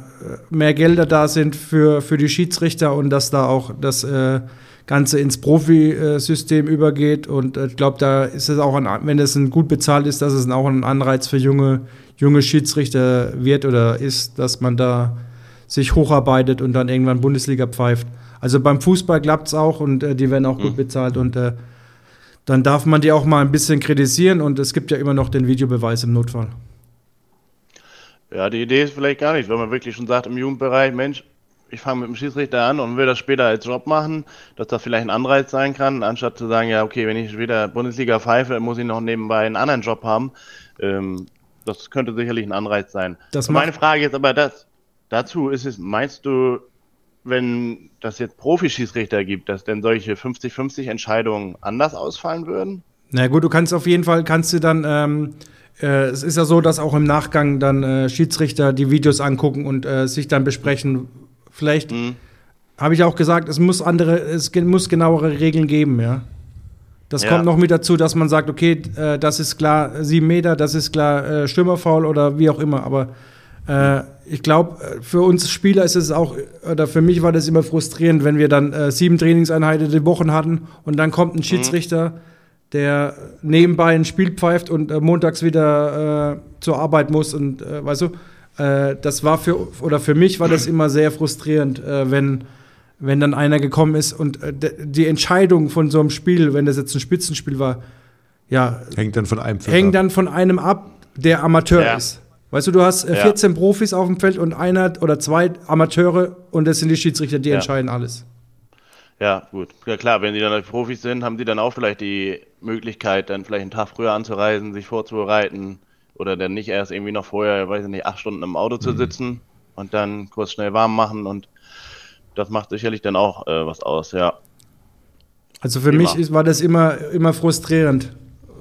mehr Gelder da sind für, für die Schiedsrichter und dass da auch das äh, Ganze ins Profisystem übergeht. Und ich glaube, da ist es auch, ein, wenn es ein gut bezahlt ist, dass es auch ein Anreiz für junge, junge Schiedsrichter wird oder ist, dass man da sich hocharbeitet und dann irgendwann Bundesliga pfeift. Also beim Fußball klappt es auch und äh, die werden auch gut mhm. bezahlt und äh, dann darf man die auch mal ein bisschen kritisieren und es gibt ja immer noch den Videobeweis im Notfall. Ja, die Idee ist vielleicht gar nicht, wenn man wirklich schon sagt im Jugendbereich, Mensch, ich fange mit dem Schiedsrichter an und will das später als Job machen, dass das vielleicht ein Anreiz sein kann, anstatt zu sagen, ja, okay, wenn ich später Bundesliga pfeife, muss ich noch nebenbei einen anderen Job haben. Ähm, das könnte sicherlich ein Anreiz sein. Das meine Frage ist aber das, dazu ist es, meinst du, wenn das jetzt Profischiedsrichter gibt, dass denn solche 50-50 Entscheidungen anders ausfallen würden? Na gut, du kannst auf jeden Fall, kannst du dann, ähm, äh, es ist ja so, dass auch im Nachgang dann äh, Schiedsrichter die Videos angucken und äh, sich dann besprechen. Vielleicht mhm. habe ich auch gesagt, es muss andere, es muss genauere Regeln geben, ja. Das ja. kommt noch mit dazu, dass man sagt, okay, äh, das ist klar sieben Meter, das ist klar äh, Stürmerfaul oder wie auch immer, aber äh, ich glaube, äh, für uns Spieler ist es auch, oder für mich war das immer frustrierend, wenn wir dann äh, sieben Trainingseinheiten die Wochen hatten und dann kommt ein mhm. Schiedsrichter, mhm. der nebenbei ein Spiel pfeift und äh, montags wieder äh, zur Arbeit muss und äh, weißt du, das war für, oder für mich war das immer sehr frustrierend, wenn, wenn dann einer gekommen ist und die Entscheidung von so einem Spiel, wenn das jetzt ein Spitzenspiel war, ja. Hängt dann von einem Hängt dann von einem ab, der Amateur ja. ist. Weißt du, du hast äh, 14 ja. Profis auf dem Feld und einer oder zwei Amateure und das sind die Schiedsrichter, die ja. entscheiden alles. Ja, gut. Ja klar, wenn die dann Profis sind, haben die dann auch vielleicht die Möglichkeit, dann vielleicht einen Tag früher anzureisen, sich vorzubereiten oder dann nicht erst irgendwie noch vorher, weiß ich nicht, acht Stunden im Auto zu mhm. sitzen und dann kurz schnell warm machen und das macht sicherlich dann auch äh, was aus, ja. Also für immer. mich ist, war das immer, immer frustrierend.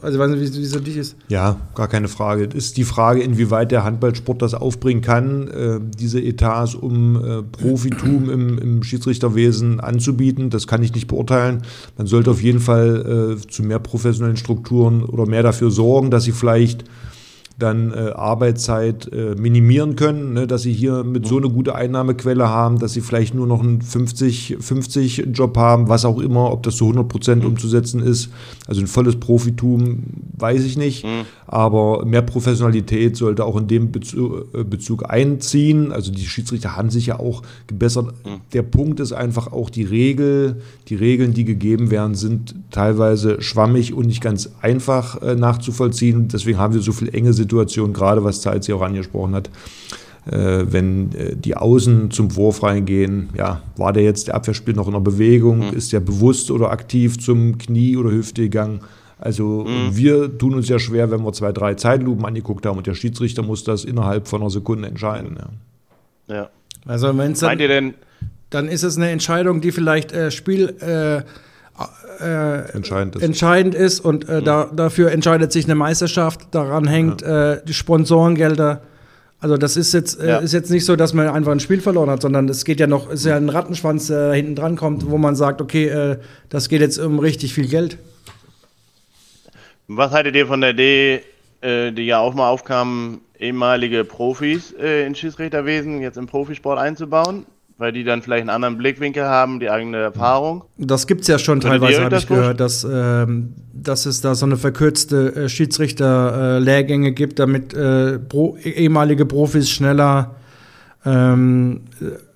Also weiß nicht, wie, wie es für dich ist. Ja, gar keine Frage. Es ist die Frage, inwieweit der Handballsport das aufbringen kann, äh, diese Etats, um äh, Profitum im, im, Schiedsrichterwesen anzubieten. Das kann ich nicht beurteilen. Man sollte auf jeden Fall äh, zu mehr professionellen Strukturen oder mehr dafür sorgen, dass sie vielleicht dann äh, Arbeitszeit äh, minimieren können, ne, dass sie hier mit so eine gute Einnahmequelle haben, dass sie vielleicht nur noch einen 50-50-Job haben, was auch immer, ob das zu 100 Prozent mhm. umzusetzen ist. Also ein volles Profitum, weiß ich nicht, mhm. aber mehr Professionalität sollte auch in dem Bezug, äh, Bezug, einziehen. Also die Schiedsrichter haben sich ja auch gebessert. Mhm. Der Punkt ist einfach auch die Regel, die Regeln, die gegeben werden, sind teilweise schwammig und nicht ganz einfach äh, nachzuvollziehen. Deswegen haben wir so viel enge Situationen Situation, gerade was Zeit sie auch angesprochen hat. Äh, wenn äh, die Außen zum Wurf reingehen, ja, war der jetzt der Abwehrspiel noch in der Bewegung, mhm. ist der bewusst oder aktiv zum Knie oder Hüfte gegangen? Also mhm. wir tun uns ja schwer, wenn wir zwei, drei Zeitlupen angeguckt haben und der Schiedsrichter muss das innerhalb von einer Sekunde entscheiden. Ja. ja. Also wenn es dann, dann ist es eine Entscheidung, die vielleicht äh, Spiel äh, äh, entscheidend ist, entscheidend ist und äh, mhm. da, dafür entscheidet sich eine Meisterschaft. Daran hängt ja. äh, die Sponsorengelder. Also das ist jetzt, äh, ja. ist jetzt nicht so, dass man einfach ein Spiel verloren hat, sondern es geht ja noch, ist ja ein Rattenschwanz, der hinten dran kommt, wo man sagt, okay, äh, das geht jetzt um richtig viel Geld. Was haltet ihr von der Idee, äh, die ja auch mal aufkam, ehemalige Profis ins Schiedsrichterwesen jetzt im Profisport einzubauen? Weil die dann vielleicht einen anderen Blickwinkel haben, die eigene Erfahrung. Das gibt es ja schon Können teilweise, habe ich gehört, dass, ähm, dass es da so eine verkürzte äh, Schiedsrichter-Lehrgänge äh, gibt, damit äh, Pro ehemalige Profis schneller ähm,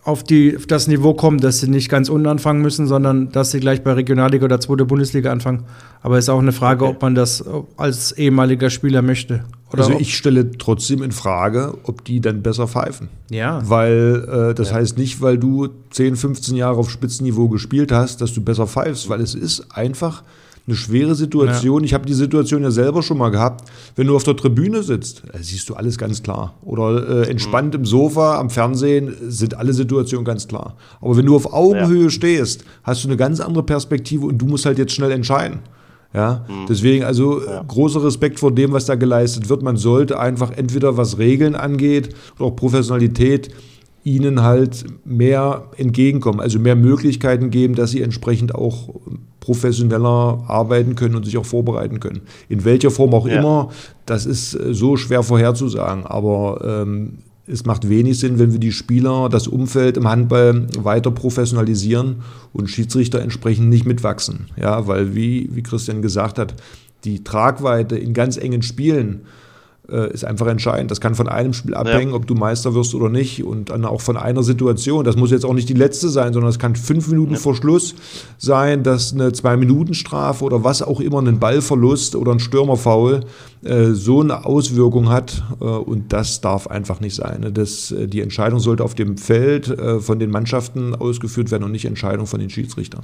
auf, die, auf das Niveau kommen, dass sie nicht ganz unten anfangen müssen, sondern dass sie gleich bei Regionalliga oder zweite Bundesliga anfangen. Aber es ist auch eine Frage, okay. ob man das als ehemaliger Spieler möchte. Oder also ich stelle trotzdem in Frage, ob die dann besser pfeifen. Ja. Weil äh, das ja. heißt nicht, weil du 10, 15 Jahre auf Spitzenniveau gespielt hast, dass du besser pfeifst, weil es ist einfach eine schwere Situation. Ja. Ich habe die Situation ja selber schon mal gehabt. Wenn du auf der Tribüne sitzt, siehst du alles ganz klar. Oder äh, entspannt mhm. im Sofa, am Fernsehen, sind alle Situationen ganz klar. Aber wenn du auf Augenhöhe ja. stehst, hast du eine ganz andere Perspektive und du musst halt jetzt schnell entscheiden. Ja, mhm. deswegen also ja. großer Respekt vor dem, was da geleistet wird. Man sollte einfach entweder was Regeln angeht oder auch Professionalität ihnen halt mehr entgegenkommen, also mehr Möglichkeiten geben, dass sie entsprechend auch professioneller arbeiten können und sich auch vorbereiten können. In welcher Form auch ja. immer, das ist äh, so schwer vorherzusagen, aber ähm, es macht wenig Sinn, wenn wir die Spieler, das Umfeld im Handball weiter professionalisieren und Schiedsrichter entsprechend nicht mitwachsen. Ja, weil wie, wie Christian gesagt hat, die Tragweite in ganz engen Spielen äh, ist einfach entscheidend. Das kann von einem Spiel abhängen, ja. ob du Meister wirst oder nicht und dann auch von einer Situation. Das muss jetzt auch nicht die letzte sein, sondern es kann fünf Minuten ja. vor Schluss sein, dass eine Zwei-Minuten-Strafe oder was auch immer, ein Ballverlust oder ein Stürmerfoul äh, so eine Auswirkung hat äh, und das darf einfach nicht sein. Das, äh, die Entscheidung sollte auf dem Feld äh, von den Mannschaften ausgeführt werden und nicht Entscheidung von den Schiedsrichtern.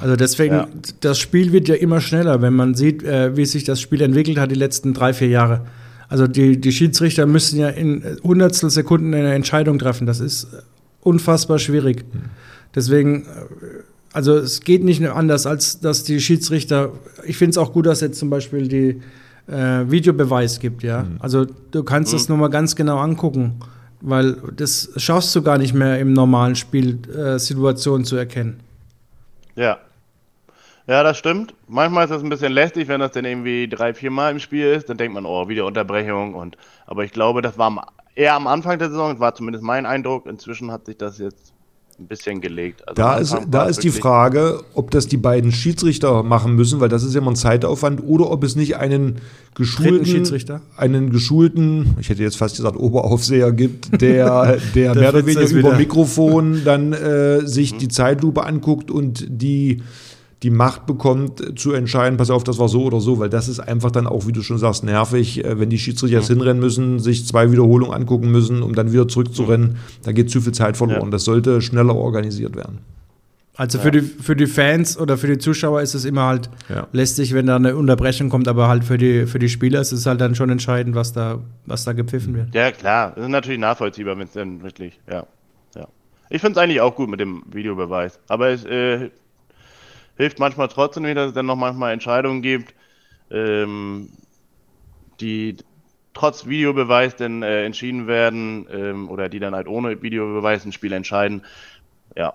Also deswegen, ja. das Spiel wird ja immer schneller, wenn man sieht, äh, wie sich das Spiel entwickelt hat die letzten drei, vier Jahre. Also die, die Schiedsrichter müssen ja in hundertstel Sekunden eine Entscheidung treffen. Das ist unfassbar schwierig. Deswegen, also es geht nicht anders, als dass die Schiedsrichter, ich finde es auch gut, dass jetzt zum Beispiel die äh, Videobeweis gibt, ja. Mhm. Also du kannst mhm. das nochmal ganz genau angucken, weil das schaffst du gar nicht mehr im normalen Spiel, äh, Situationen zu erkennen. Ja. Ja, das stimmt. Manchmal ist das ein bisschen lästig, wenn das dann irgendwie drei, vier Mal im Spiel ist. Dann denkt man, oh, wieder Unterbrechung. Und, aber ich glaube, das war eher am Anfang der Saison, das war zumindest mein Eindruck. Inzwischen hat sich das jetzt ein bisschen gelegt. Also da ist, da ist die Frage, ob das die beiden Schiedsrichter machen müssen, weil das ist ja immer ein Zeitaufwand, oder ob es nicht einen geschulten Schiedsrichter, einen geschulten, ich hätte jetzt fast gesagt Oberaufseher gibt, der, der, der mehr oder weniger über Mikrofon dann äh, sich die Zeitlupe anguckt und die die Macht bekommt, zu entscheiden, pass auf, das war so oder so, weil das ist einfach dann auch, wie du schon sagst, nervig, äh, wenn die Schiedsrichter jetzt hinrennen müssen, sich zwei Wiederholungen angucken müssen, um dann wieder zurückzurennen, da geht zu viel Zeit verloren. Ja. Das sollte schneller organisiert werden. Also für, die, für die Fans oder für die Zuschauer ist es immer halt ja. lästig, wenn da eine Unterbrechung kommt, aber halt für die, für die Spieler ist es halt dann schon entscheidend, was da, was da gepfiffen wird. Ja, klar, das ist natürlich nachvollziehbar, wenn es dann wirklich, ja. ja. Ich finde es eigentlich auch gut mit dem Videobeweis, aber es äh, hilft manchmal trotzdem nicht, dass es dann noch manchmal Entscheidungen gibt, ähm, die trotz Videobeweis dann äh, entschieden werden ähm, oder die dann halt ohne Videobeweis ein Spiel entscheiden. Ja.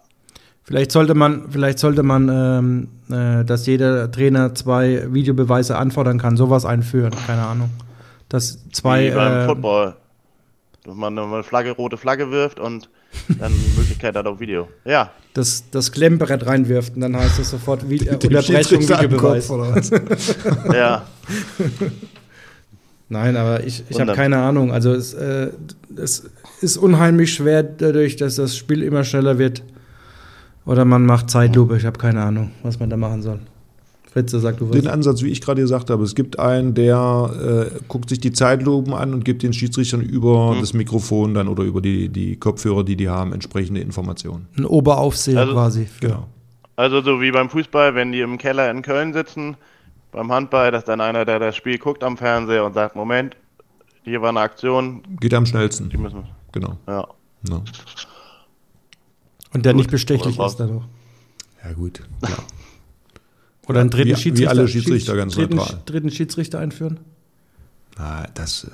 Vielleicht sollte man, vielleicht sollte man, ähm, äh, dass jeder Trainer zwei Videobeweise anfordern kann, sowas einführen, keine Ahnung. Dass zwei. Wie beim äh, Football. Dass man eine Flagge, rote Flagge wirft und dann Möglichkeit hat auf Video. Ja. Das, das Klemmbrett reinwirft und dann heißt es sofort wie, äh, Unterbrechung, Videobeweis. ja. Nein, aber ich, ich habe keine Ahnung. Also es, äh, es ist unheimlich schwer dadurch, dass das Spiel immer schneller wird. Oder man macht Zeitlupe. Ich habe keine Ahnung, was man da machen soll. Fritze, sag du was. Den Ansatz, wie ich gerade gesagt habe. Es gibt einen, der äh, guckt sich die Zeitlupen an und gibt den Schiedsrichtern über mhm. das Mikrofon dann oder über die, die Kopfhörer, die die haben, entsprechende Informationen. Ein Oberaufseher also, quasi. Genau. Also so wie beim Fußball, wenn die im Keller in Köln sitzen, beim Handball, dass dann einer, der das Spiel guckt am Fernseher und sagt, Moment, hier war eine Aktion. Geht am schnellsten. Die müssen. Genau. Ja. No. Und der gut. nicht bestechlich ist dadurch. Ja gut, klar. Oder einen dritten wie, Schiedsrichter. Wie alle Schiedsrichter ganz dritten, neutral. Dritten Schiedsrichter einführen? Nein, das. Äh,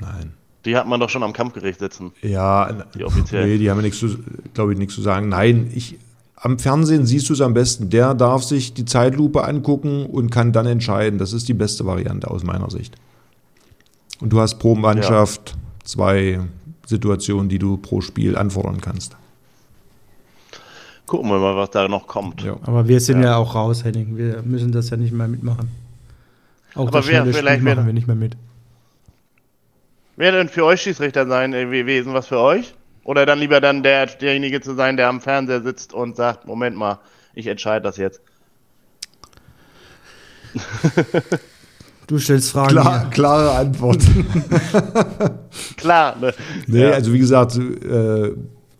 nein. Die hat man doch schon am Kampfgericht sitzen. Ja, die offiziell. Nee, die haben ja nichts zu, glaube ich, nichts zu sagen. Nein, ich, am Fernsehen siehst du es am besten. Der darf sich die Zeitlupe angucken und kann dann entscheiden. Das ist die beste Variante aus meiner Sicht. Und du hast pro Mannschaft ja. zwei Situationen, die du pro Spiel anfordern kannst. Gucken wir mal, was da noch kommt. Ja. Aber wir sind ja. ja. auch raus, Henning. Wir müssen das ja nicht mehr mitmachen. Auch Aber das wer, vielleicht Spiel machen wir nicht mehr mit. Wer denn für euch Schiedsrichter sein gewesen? Was für euch? Oder dann lieber dann der, derjenige zu sein, der am Fernseher sitzt und sagt, Moment mal, ich entscheide das jetzt. Du stellst Fragen. Klar, klare Antwort. Klar, ne? Nee, ja. also wie gesagt, äh,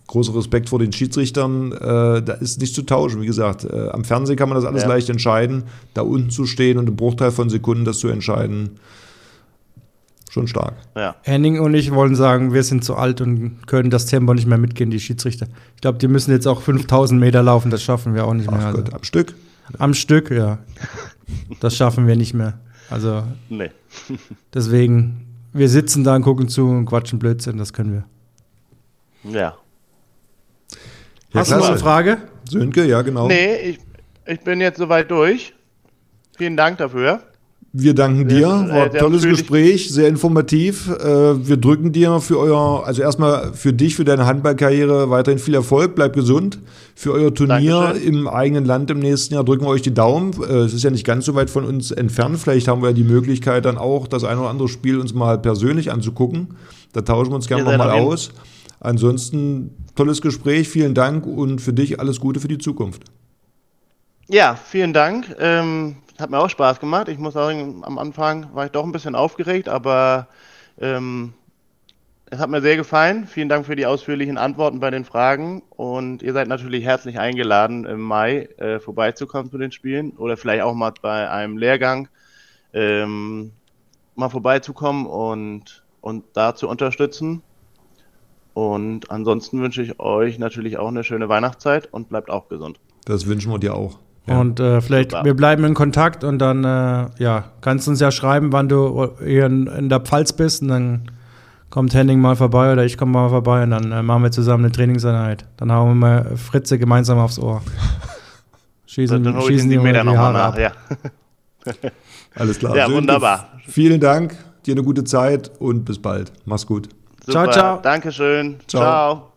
großer Respekt vor den Schiedsrichtern. Äh, da ist nicht zu tauschen. Wie gesagt, äh, am Fernsehen kann man das alles ja. leicht entscheiden. Da unten zu stehen und im Bruchteil von Sekunden das zu entscheiden, schon stark. Ja. Henning und ich wollen sagen, wir sind zu alt und können das Tempo nicht mehr mitgehen, die Schiedsrichter. Ich glaube, die müssen jetzt auch 5000 Meter laufen, das schaffen wir auch nicht Ach mehr. Gott, also. am Stück? Am Stück, ja. Das schaffen wir nicht mehr. Also, nee. deswegen, wir sitzen da und gucken zu und quatschen Blödsinn, das können wir. Ja. Ja, Hast du noch eine Frage? Sönke, ja, genau. Nee, ich, ich bin jetzt soweit durch. Vielen Dank dafür. Wir danken dir, Ja, war ein tolles. Gespräch, sehr informativ. Äh, Wir drücken dir für euer, also erstmal für dich, für deine Handballkarriere weiterhin viel Erfolg, bleib gesund. Für euer Turnier Dankeschön. im eigenen Land im nächsten Jahr drücken wir euch die Daumen. Äh, Es ist ja nicht ganz so weit von uns entfernt. Vielleicht haben wir ja die Möglichkeit dann auch, das ein oder andere Spiel uns mal persönlich anzugucken. Da tauschen wir uns gerne nochmal aus. Ansonsten tolles Gespräch, vielen Dank und für dich alles Gute für die Zukunft. Ja, vielen Dank. Ähm, hat mir auch Spaß gemacht. Ich muss sagen, am Anfang war ich doch ein bisschen aufgeregt, aber ähm, es hat mir sehr gefallen. Vielen Dank für die ausführlichen Antworten bei den Fragen. Und ihr seid natürlich herzlich eingeladen, im Mai äh, vorbeizukommen zu den Spielen oder vielleicht auch mal bei einem Lehrgang ähm, mal vorbeizukommen und, und da zu unterstützen. Und ansonsten wünsche ich euch natürlich auch eine schöne Weihnachtszeit und bleibt auch gesund. Das wünschen wir dir auch. Ja. Und äh, vielleicht, Super. wir bleiben in Kontakt und dann, äh, ja, kannst du uns ja schreiben, wann du hier in, in der Pfalz bist und dann kommt Henning mal vorbei oder ich komme mal vorbei und dann äh, machen wir zusammen eine Trainingseinheit. Dann hauen wir mal Fritze gemeinsam aufs Ohr. Schießen, Dann hole ich schießen die ihm Meter die nochmal Haare nach. ab. Ja. Alles klar. Ja, Sönke, wunderbar. Vielen Dank, dir eine gute Zeit und bis bald. Mach's gut. Ciao, Super. ciao. Dankeschön. Ciao. ciao.